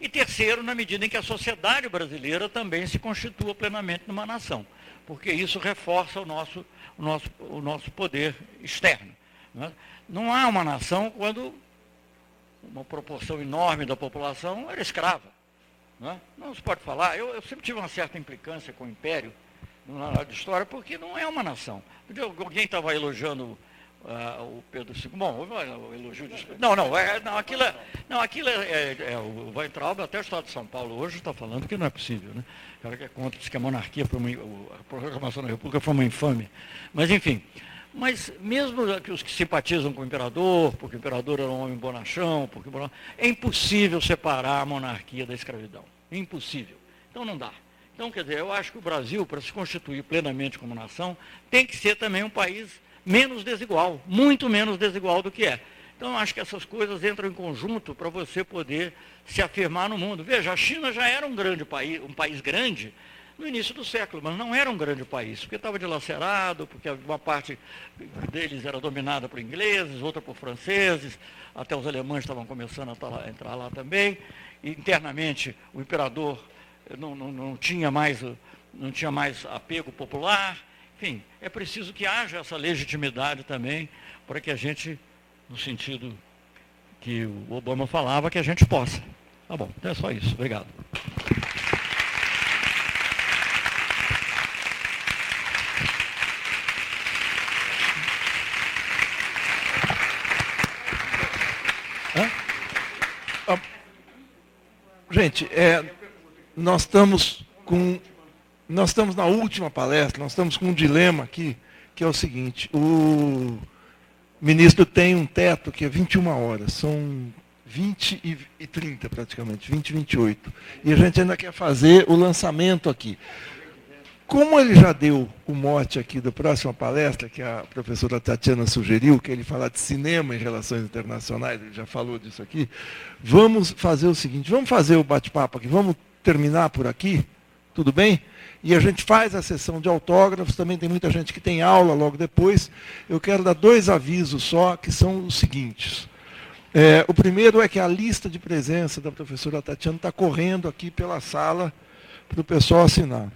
E terceiro, na medida em que a sociedade brasileira também se constitua plenamente numa nação, porque isso reforça o nosso, o nosso, o nosso poder externo. Né? Não há uma nação quando uma proporção enorme da população era escrava. Não, é? não se pode falar. Eu, eu, sempre tive uma certa implicância com o Império na área de história, porque não é uma nação. Alguém estava elogiando uh, o Pedro II. Bom, o elogio de... Não, não, é, não, aquilo é. Não, aquilo é, é, é o Weintraub, até o Estado de São Paulo hoje está falando que não é possível, né? O cara que é contra, diz que a monarquia foi uma, a proclamação da República foi uma infame. Mas, enfim, mas mesmo que os que simpatizam com o imperador, porque o imperador era um homem bonachão, porque é impossível separar a monarquia da escravidão. É impossível. Então não dá. Então, quer dizer, eu acho que o Brasil, para se constituir plenamente como nação, tem que ser também um país menos desigual, muito menos desigual do que é. Então, acho que essas coisas entram em conjunto para você poder se afirmar no mundo. Veja, a China já era um grande país, um país grande, no início do século, mas não era um grande país, porque estava dilacerado, porque uma parte deles era dominada por ingleses, outra por franceses, até os alemães estavam começando a entrar lá também. E, internamente, o imperador não, não, não, tinha mais, não tinha mais apego popular. Enfim, é preciso que haja essa legitimidade também para que a gente, no sentido que o Obama falava, que a gente possa. Tá bom, então é só isso. Obrigado. Gente, é, nós estamos com. Nós estamos na última palestra, nós estamos com um dilema aqui, que é o seguinte, o ministro tem um teto que é 21 horas, são 20 e 30 praticamente, 20 e 28. E a gente ainda quer fazer o lançamento aqui. Como ele já deu o mote aqui da próxima palestra, que a professora Tatiana sugeriu, que ele falar de cinema em relações internacionais, ele já falou disso aqui, vamos fazer o seguinte, vamos fazer o bate-papo aqui, vamos terminar por aqui, tudo bem? E a gente faz a sessão de autógrafos, também tem muita gente que tem aula logo depois. Eu quero dar dois avisos só, que são os seguintes. É, o primeiro é que a lista de presença da professora Tatiana está correndo aqui pela sala para o pessoal assinar.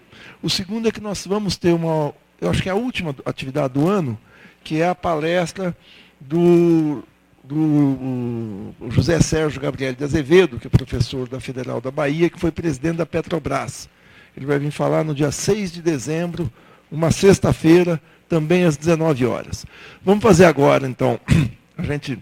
O segundo é que nós vamos ter uma, eu acho que é a última atividade do ano, que é a palestra do, do José Sérgio Gabriel de Azevedo, que é professor da Federal da Bahia, que foi presidente da Petrobras. Ele vai vir falar no dia 6 de dezembro, uma sexta-feira, também às 19 horas. Vamos fazer agora, então, a gente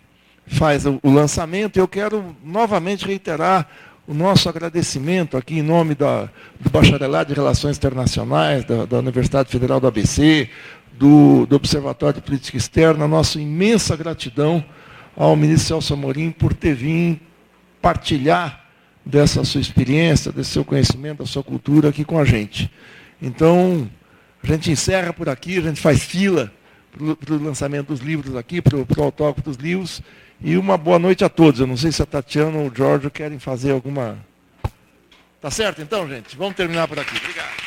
faz o lançamento. Eu quero novamente reiterar o nosso agradecimento aqui em nome da, do Bacharelado de Relações Internacionais, da, da Universidade Federal do ABC, do, do, Observatório de Política Externa, nossa imensa gratidão ao ministro Celso Amorim por ter vindo partilhar dessa sua experiência, desse seu conhecimento, da sua cultura aqui com a gente. Então, a gente encerra por aqui, a gente faz fila para o lançamento dos livros aqui, para o autógrafo dos livros, e uma boa noite a todos. Eu não sei se a Tatiana ou o Jorge querem fazer alguma. Tá certo então, gente? Vamos terminar por aqui. Obrigado.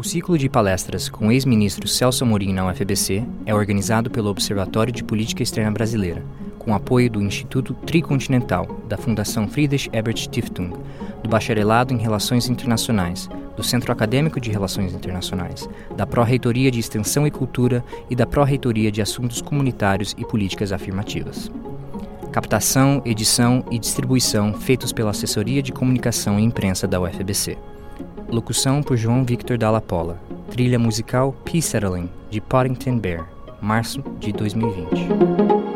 O ciclo de palestras com o ex-ministro Celso Amorim na UFBC é organizado pelo Observatório de Política Externa Brasileira, com apoio do Instituto Tricontinental, da Fundação Friedrich Ebert Stiftung, do Bacharelado em Relações Internacionais, do Centro Acadêmico de Relações Internacionais, da Pró-Reitoria de Extensão e Cultura e da Pró-Reitoria de Assuntos Comunitários e Políticas Afirmativas. Captação, edição e distribuição feitos pela Assessoria de Comunicação e Imprensa da UFBC. Locução por João Victor Dalla Pola. Trilha musical Peace Settling, de Poddington Bear, março de 2020.